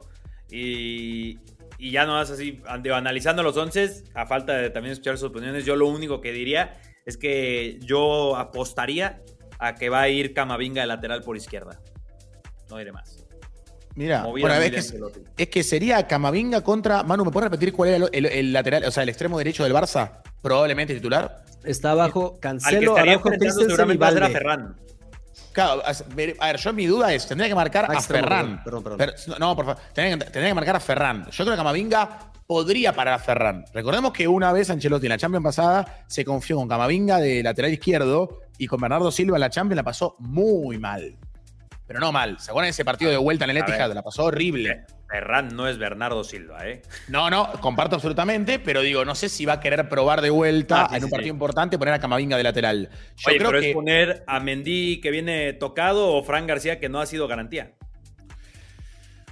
y, y ya no es así, digo, analizando los 11, a falta de también escuchar sus opiniones, yo lo único que diría es que yo apostaría a que va a ir Camavinga de lateral por izquierda. No diré más. Mira, bueno, es que, es que sería Camavinga contra. Manu, ¿me puedes repetir cuál era el, el- el lateral, o sea, el extremo derecho del Barça? Probablemente titular. Está abajo Al que Cancelo, estaría Araujo, enfrentando Christensen y seguramente va a ser a. Ferran. Claro, a ver, yo mi duda es, tendría que marcar Ah, a extremo, Ferran. perdón, perdón, Pero- no, no, por favor, tendría que, tendría que marcar a Ferran. Yo creo que Camavinga podría parar a Ferran. Recordemos que una vez Ancelotti en la Champions pasada se confió con Camavinga de lateral izquierdo y con Bernardo Silva en la Champions la pasó muy mal. Pero no mal. ¿Se acuerdan ese partido de vuelta en el. Etihad? La pasó horrible. Ferran no es Bernardo Silva, ¿eh? No, no, comparto absolutamente, pero digo, no sé si va a querer probar de vuelta Ah, sí, en un sí, partido sí. importante poner a Camavinga de lateral. Yo Oye, creo pero que es poner a Mendy que viene tocado o Fran García que no ha sido garantía.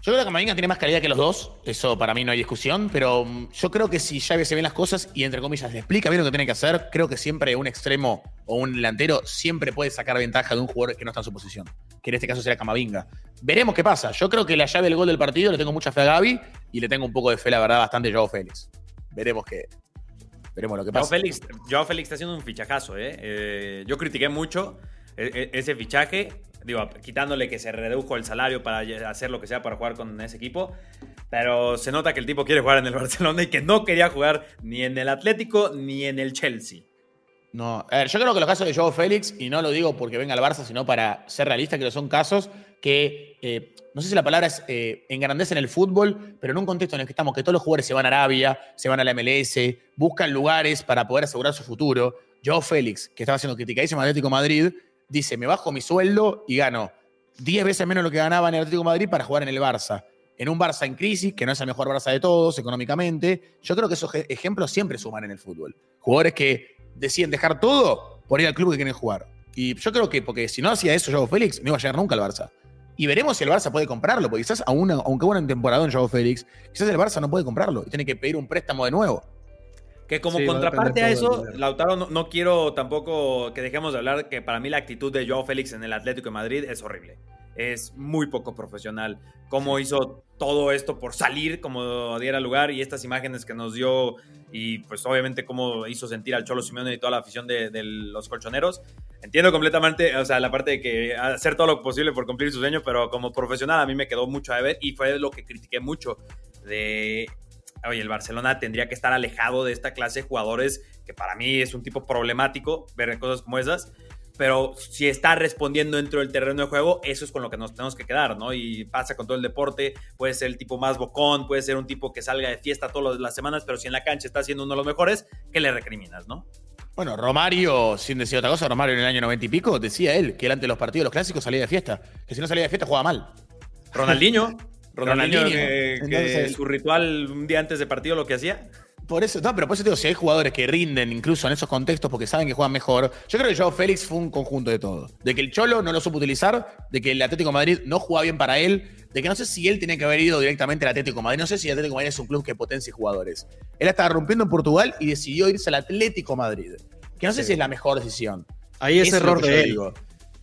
Yo creo que Camavinga tiene más calidad que los dos, eso para mí no hay discusión, pero mm, yo creo que si Xavi se ven las cosas y entre comillas le explica bien lo que tiene que hacer, creo que siempre un extremo o un delantero siempre puede sacar ventaja de un jugador que no está en su posición, que en este caso será Camavinga. Veremos qué pasa. Yo creo que la llave del gol del partido le tengo mucha fe a Gaby y le tengo un poco de fe, la verdad, bastante a Joao Félix. Veremos qué. Veremos lo que Joao pasa. Félix, Joao Félix está haciendo un fichajazo, ¿eh? Eh, Yo critiqué mucho e- e- ese fichaje, digo, quitándole que se redujo el salario para hacer lo que sea para jugar con ese equipo, pero se nota que el tipo quiere jugar en el Barcelona y que no quería jugar ni en el Atlético ni en el Chelsea. No, a ver, yo creo que los casos de Joao Félix, y no lo digo porque venga al Barça, sino para ser realista, que son casos que, eh, no sé si la palabra es eh, engrandecen el fútbol, pero en un contexto en el que estamos, que todos los jugadores se van a Arabia, se van a la MLS, buscan lugares para poder asegurar su futuro. Joe Félix, que estaba siendo criticadísimo en Atlético Madrid, dice, me bajo mi sueldo y gano 10 veces menos lo que ganaba en el Atlético Madrid para jugar en el Barça. En un Barça en crisis, que no es el mejor Barça de todos económicamente. Yo creo que esos ejemplos siempre suman en el fútbol. Jugadores que deciden dejar todo por ir al club que quieren jugar. Y yo creo que, porque si no hacía eso Joao Félix, no iba a llegar nunca al Barça. Y veremos si el Barça puede comprarlo, porque quizás, aunque bueno en temporada en Joao Félix, quizás el Barça no puede comprarlo y tiene que pedir un préstamo de nuevo. Que como contraparte a eso, Lautaro, no, quiero tampoco que dejemos de hablar que para mí la actitud de Joao Félix en el Atlético de Madrid es horrible. Es muy poco profesional. Cómo hizo todo esto por salir como diera lugar y estas imágenes que nos dio y pues obviamente cómo hizo sentir al Cholo Simeone y toda la afición de, de los colchoneros. Entiendo completamente, o sea, la parte de que hacer todo lo posible por cumplir su sueño, pero como profesional a mí me quedó mucho a ver y fue lo que critiqué mucho de oye, el Barcelona tendría que estar alejado de esta clase de jugadores, que para mí es un tipo problemático ver cosas como esas, pero si está respondiendo dentro del terreno de juego, eso es con lo que nos tenemos que quedar, ¿no? Y pasa con todo el deporte, puede ser el tipo más bocón, puede ser un tipo que salga de fiesta todas las semanas, pero si en la cancha está siendo uno de los mejores, ¿qué le recriminas, no? Bueno, Romario, sin decir otra cosa, Romario en el año 90 y pico decía él que él ante los partidos los clásicos salía de fiesta, que si no salía de fiesta jugaba mal. Ronaldinho, Ronaldinho, que, su ritual un día antes de partido lo que hacía. Por eso, no, pero por eso digo, si hay jugadores que rinden incluso en esos contextos porque saben que juegan mejor, yo creo que Joao Félix fue un conjunto de todo. De que el Cholo no lo supo utilizar, de que el Atlético de Madrid no jugaba bien para él, de que no sé si él tenía que haber ido directamente al Atlético de Madrid, no sé si el Atlético de Madrid es un club que potencie jugadores. Él estaba rompiendo en Portugal y decidió irse al Atlético de Madrid, que no sé si es la mejor decisión. Ahí es error de él.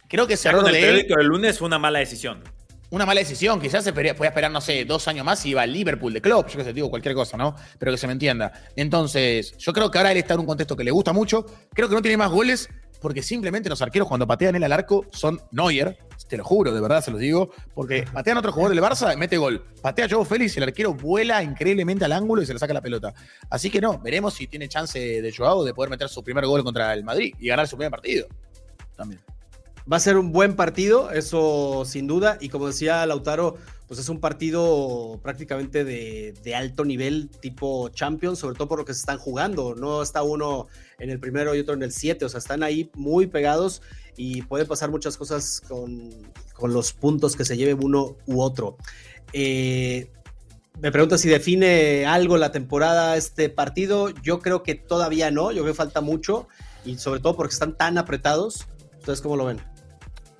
Creo que ese error de él. El lunes fue una mala decisión una mala decisión. Quizás se podía esperar, no sé, dos años más y iba al Liverpool de club. Yo que sé, digo cualquier cosa, ¿no? Pero que se me entienda. Entonces, yo creo que ahora él está en un contexto que le gusta mucho. Creo que no tiene más goles porque simplemente los arqueros cuando patean él al arco son Neuer. Te lo juro, de verdad se los digo. Porque patean otro jugador del Barça, mete gol. Patea a Joe Félix, el arquero vuela increíblemente al ángulo y se le saca la pelota. Así que no, veremos si tiene chance de Joao de poder meter su primer gol contra el Madrid y ganar su primer partido. También. Va a ser un buen partido, eso sin duda. Y como decía Lautaro, pues es un partido prácticamente de, alto nivel, tipo Champions, sobre todo por lo que se están jugando. No está uno en el primero y otro en el siete, o sea, están ahí muy pegados y puede pasar muchas cosas con, los puntos que se lleve uno u otro. Eh, me pregunta si define algo la temporada este partido. Yo creo que todavía no, yo creo que falta mucho y sobre todo porque están tan apretados. ¿Ustedes cómo lo ven?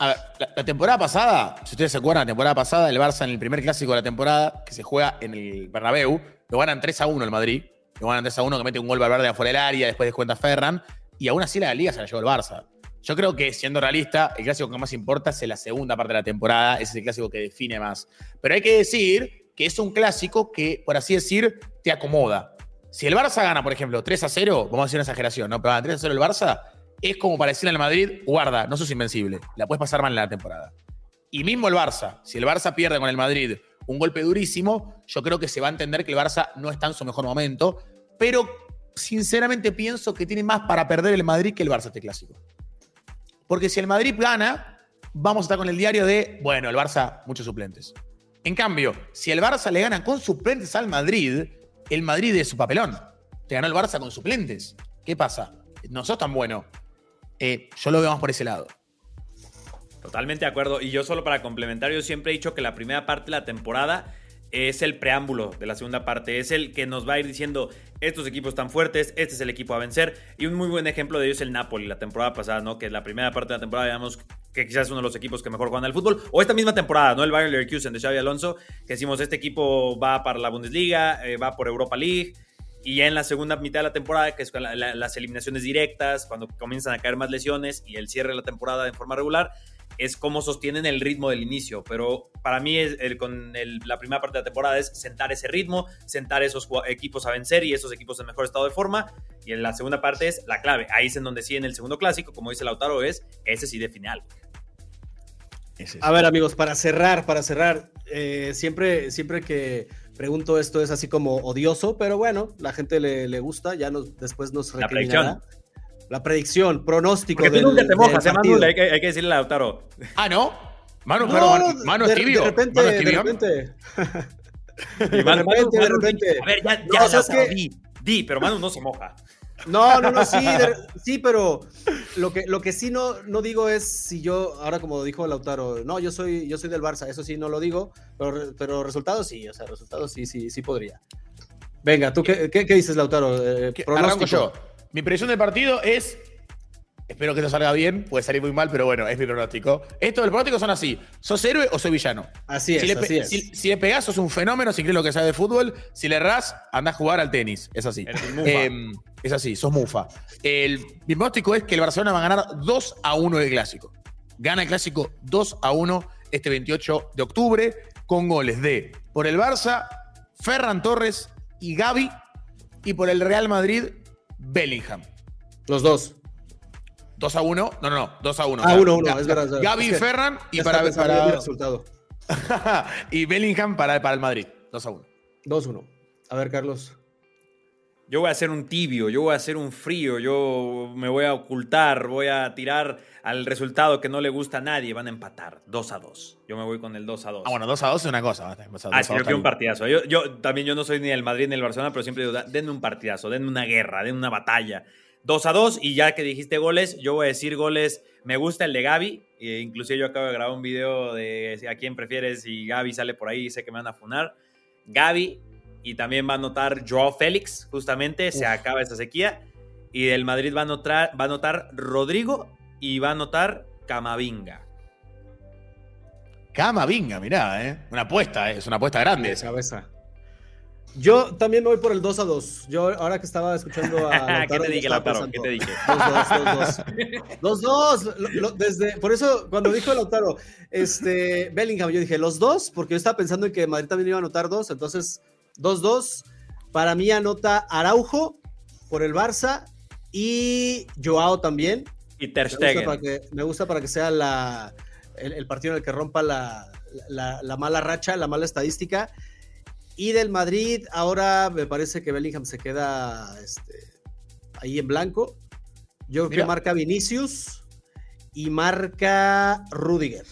A ver, la, temporada pasada, si ustedes se acuerdan, la temporada pasada, el Barça en el primer clásico de la temporada, que se juega en el Bernabéu, lo ganan 3 a 1 el Madrid. Lo ganan 3 a 1, que mete un gol Valverde afuera del área, después descuenta Ferran. Y aún así la Liga se la llevó el Barça. Yo creo que, siendo realista, el clásico que más importa es la segunda parte de la temporada. Ese es el clásico que define más. Pero hay que decir que es un clásico que, por así decir, te acomoda. Si el Barça gana, por ejemplo, 3 a 0, vamos a decir una exageración, ¿no? Pero gana 3 a 0 el Barça, es como para decirle al Madrid, guarda, no sos invencible, la puedes pasar mal en la temporada. Y mismo el Barça, si el Barça pierde con el Madrid un golpe durísimo, yo creo que se va a entender que el Barça no está en su mejor momento, pero sinceramente pienso que tiene más para perder el Madrid que el Barça este clásico. Porque si el Madrid gana, vamos a estar con el diario de, bueno, el Barça, muchos suplentes. En cambio, si el Barça le gana con suplentes al Madrid, el Madrid es su papelón. Te ganó el Barça con suplentes. ¿Qué pasa? No sos tan bueno. Eh, yo lo veo por ese lado. Totalmente de acuerdo. Y yo solo para complementar, yo siempre he dicho que la primera parte de la temporada es el preámbulo de la segunda parte, es el que nos va a ir diciendo estos equipos están fuertes, este es el equipo a vencer y un muy buen ejemplo de ello es el Napoli la temporada pasada, ¿no? Que la primera parte de la temporada digamos que quizás es uno de los equipos que mejor juegan al fútbol o esta misma temporada, ¿no? El Bayern Leverkusen de Xavi Alonso, que decimos este equipo va para la Bundesliga, eh, va por Europa League, y ya en la segunda mitad de la temporada, que es las eliminaciones directas, cuando comienzan a caer más lesiones y el cierre de la temporada en forma regular, es cómo sostienen el ritmo del inicio. Pero para mí, el, con la primera parte de la temporada es sentar ese ritmo, sentar esos equipos a vencer y esos equipos en mejor estado de forma. Y en la segunda parte es la clave. Ahí es en donde sí, en el segundo clásico, como dice Lautaro, es ese sí de final. A ver, amigos, para cerrar, para cerrar, eh, siempre, siempre que pregunto esto es así como odioso, pero bueno, la gente le, gusta, ya nos, después nos recriminará. La predicción, pronóstico. Porque tú nunca te mojas, hay, hay, que decirle a Lautaro. Ah, ¿no? Manu, No, perdón, Manu de, es tibio. de repente, Manu es de tibio. repente. Y Manu- de repente, de Manu- repente. A ver, ya, No, ya, ¿sabes Lautaro, qué? di, di, pero Manu no se moja. No, no, no, sí, de- sí, pero lo que, lo que sí no, no digo es si yo, ahora como dijo Lautaro, no, yo soy, yo soy del Barça, eso sí no lo digo, pero, pero resultados sí, o sea, resultados sí, sí, sí podría. Venga, ¿tú qué, qué, qué dices, Lautaro? Eh, yo. Mi predicción del partido es. Espero que esto salga bien, puede salir muy mal, pero bueno, es mi pronóstico. Estos del pronóstico son así: ¿sos héroe o soy villano? Así es, si, le, así es. si- si le pegás, sos un fenómeno, si crees lo que sabes de fútbol. Si le errás, andás a jugar al tenis. Es así. Em, es así, sos mufa. El, mi pronóstico es que el Barcelona va a ganar 2 a 1 el clásico. Gana el clásico 2 a 1 este 28 de octubre, con goles de por el Barça, Ferran Torres y Gaby, y por el Real Madrid, Bellingham. Los dos. 2 a 1, no, no, no, 2 a 1. Ah, 1-1, es verdad. es verdad. Gaby Es que Ferran y para, en el para- resultado. y Bellingham para, para el Madrid. 2 a 1. 2-1. A ver, Carlos. Yo voy a hacer un tibio, yo voy a hacer un frío, yo me voy a ocultar, voy a tirar al resultado que no le gusta a nadie, van a empatar 2 a 2. Yo me voy con el 2 a 2. Ah, bueno, 2 a 2 es una cosa. 2 a Ah, 2 sí, yo quiero un partidazo. Yo, yo también yo no soy ni del Madrid ni del Barcelona, pero siempre digo, "Da- denme un partidazo, denme una guerra, denme una batalla. 2 a 2 y ya que dijiste goles, yo voy a decir goles. Me gusta el de Gaby, e inclusive yo acabo de grabar un video de si a quién prefieres y Gaby sale por ahí, sé que me van a funar. Gaby y también va a anotar Joao Félix, justamente, se acaba esa sequía. Y del Madrid va a anotar, va a anotar Rodrigo y va a anotar Camavinga. Camavinga, mirá, ¿eh? Una apuesta, ¿eh? es una apuesta grande. De cabeza. Yo también me voy por el 2 a 2. Yo, ahora que estaba escuchando a. ¿Qué te dije, Lautaro? ¿Qué te dije? 2-2, 2-2. 2-2. Lo- lo- Desde, por eso, cuando dijo Lautaro, este, Bellingham, yo dije los dos, porque yo estaba pensando en que Madrid también iba a anotar dos. Entonces, 2-2. Para mí anota Araujo por el Barça y Joao también. Y Ter Me gusta Stegen. para que, me gusta para que sea la, el, el partido en el que rompa la, la- la mala racha, la mala estadística. Y del Madrid, ahora me parece que Bellingham se queda este, ahí en blanco. Yo creo Mira. que marca Vinicius y marca Rudiger.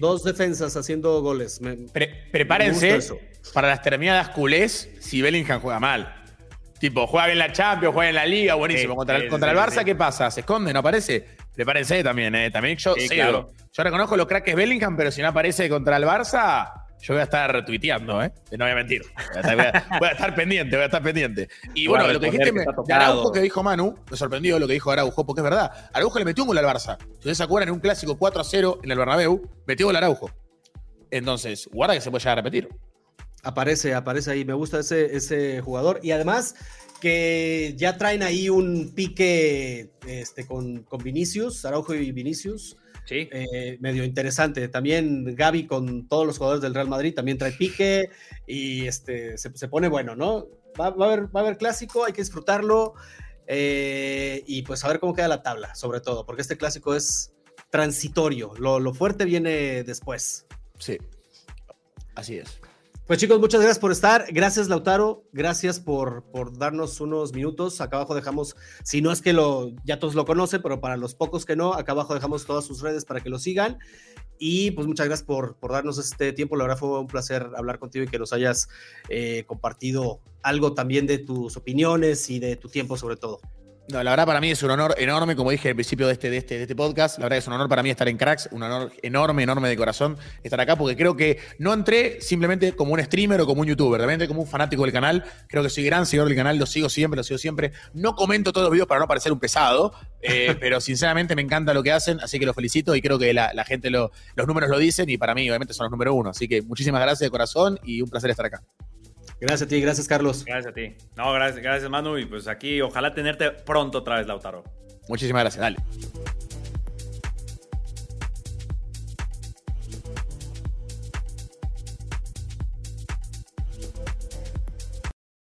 Dos defensas haciendo goles. Me- Pre- me prepárense para las terminadas culés si Bellingham juega mal. Tipo, juega bien la Champions, juega en la Liga, buenísimo. Sí, contra el, sí, contra sí, el Barça, sí. ¿qué pasa? ¿Se esconde? ¿No aparece? Prepárense también, ¿eh? También yo Sí, cedo. claro. Yo reconozco lo crack que es Bellingham, pero si no aparece contra el Barça, yo voy a estar retuiteando, ¿eh? No voy a mentir. Voy a estar, voy a- voy a estar pendiente, voy a estar pendiente. Y bueno, lo que dijiste que me- de. Araujo que dijo Manu, me sorprendió lo que dijo Araujo, porque es verdad. Araujo le metió un gol al Barça. Si ustedes se acuerdan, en un clásico 4 a 0 en el Bernabéu, metió gol Araujo. Entonces, guarda que se puede llegar a repetir. Aparece, aparece ahí. Me gusta ese, ese jugador. Y además que ya traen ahí un pique este, con, con Vinicius, Araujo y Vinicius. Sí. eh, medio interesante. También Gaby con todos los jugadores del Real Madrid también trae pique y este, se, se pone bueno, ¿no? Va, va a haber, va a haber clásico, hay que disfrutarlo eh, y pues a ver cómo queda la tabla, sobre todo, porque este clásico es transitorio, lo, lo fuerte viene después. Sí. Así es. Pues chicos, muchas gracias por estar. Gracias Lautaro, gracias por, por darnos unos minutos. Acá abajo dejamos, si no es que lo, ya todos lo conocen, pero para los pocos que no, acá abajo dejamos todas sus redes para que lo sigan. Y pues muchas gracias por, por darnos este tiempo. La verdad fue un placer hablar contigo y que nos hayas eh, compartido algo también de tus opiniones y de tu tiempo sobre todo. No, la verdad para mí es un honor enorme, como dije al principio de este, de, este, de este podcast, la verdad es un honor para mí estar en Cracks, un honor enorme, enorme de corazón estar acá, porque creo que no entré simplemente como un streamer o como un youtuber, realmente como un fanático del canal, creo que soy gran seguidor del canal, lo sigo siempre, lo sigo siempre, no comento todos los videos para no parecer un pesado, eh, pero sinceramente me encanta lo que hacen, así que los felicito y creo que la, la gente, lo, los números lo dicen y para mí obviamente son los número uno, así que muchísimas gracias de corazón y un placer estar acá. Gracias a ti, gracias Carlos. Gracias a ti. No, gracias, gracias Manu. Y pues aquí, ojalá tenerte pronto otra vez, Lautaro. Muchísimas gracias, dale.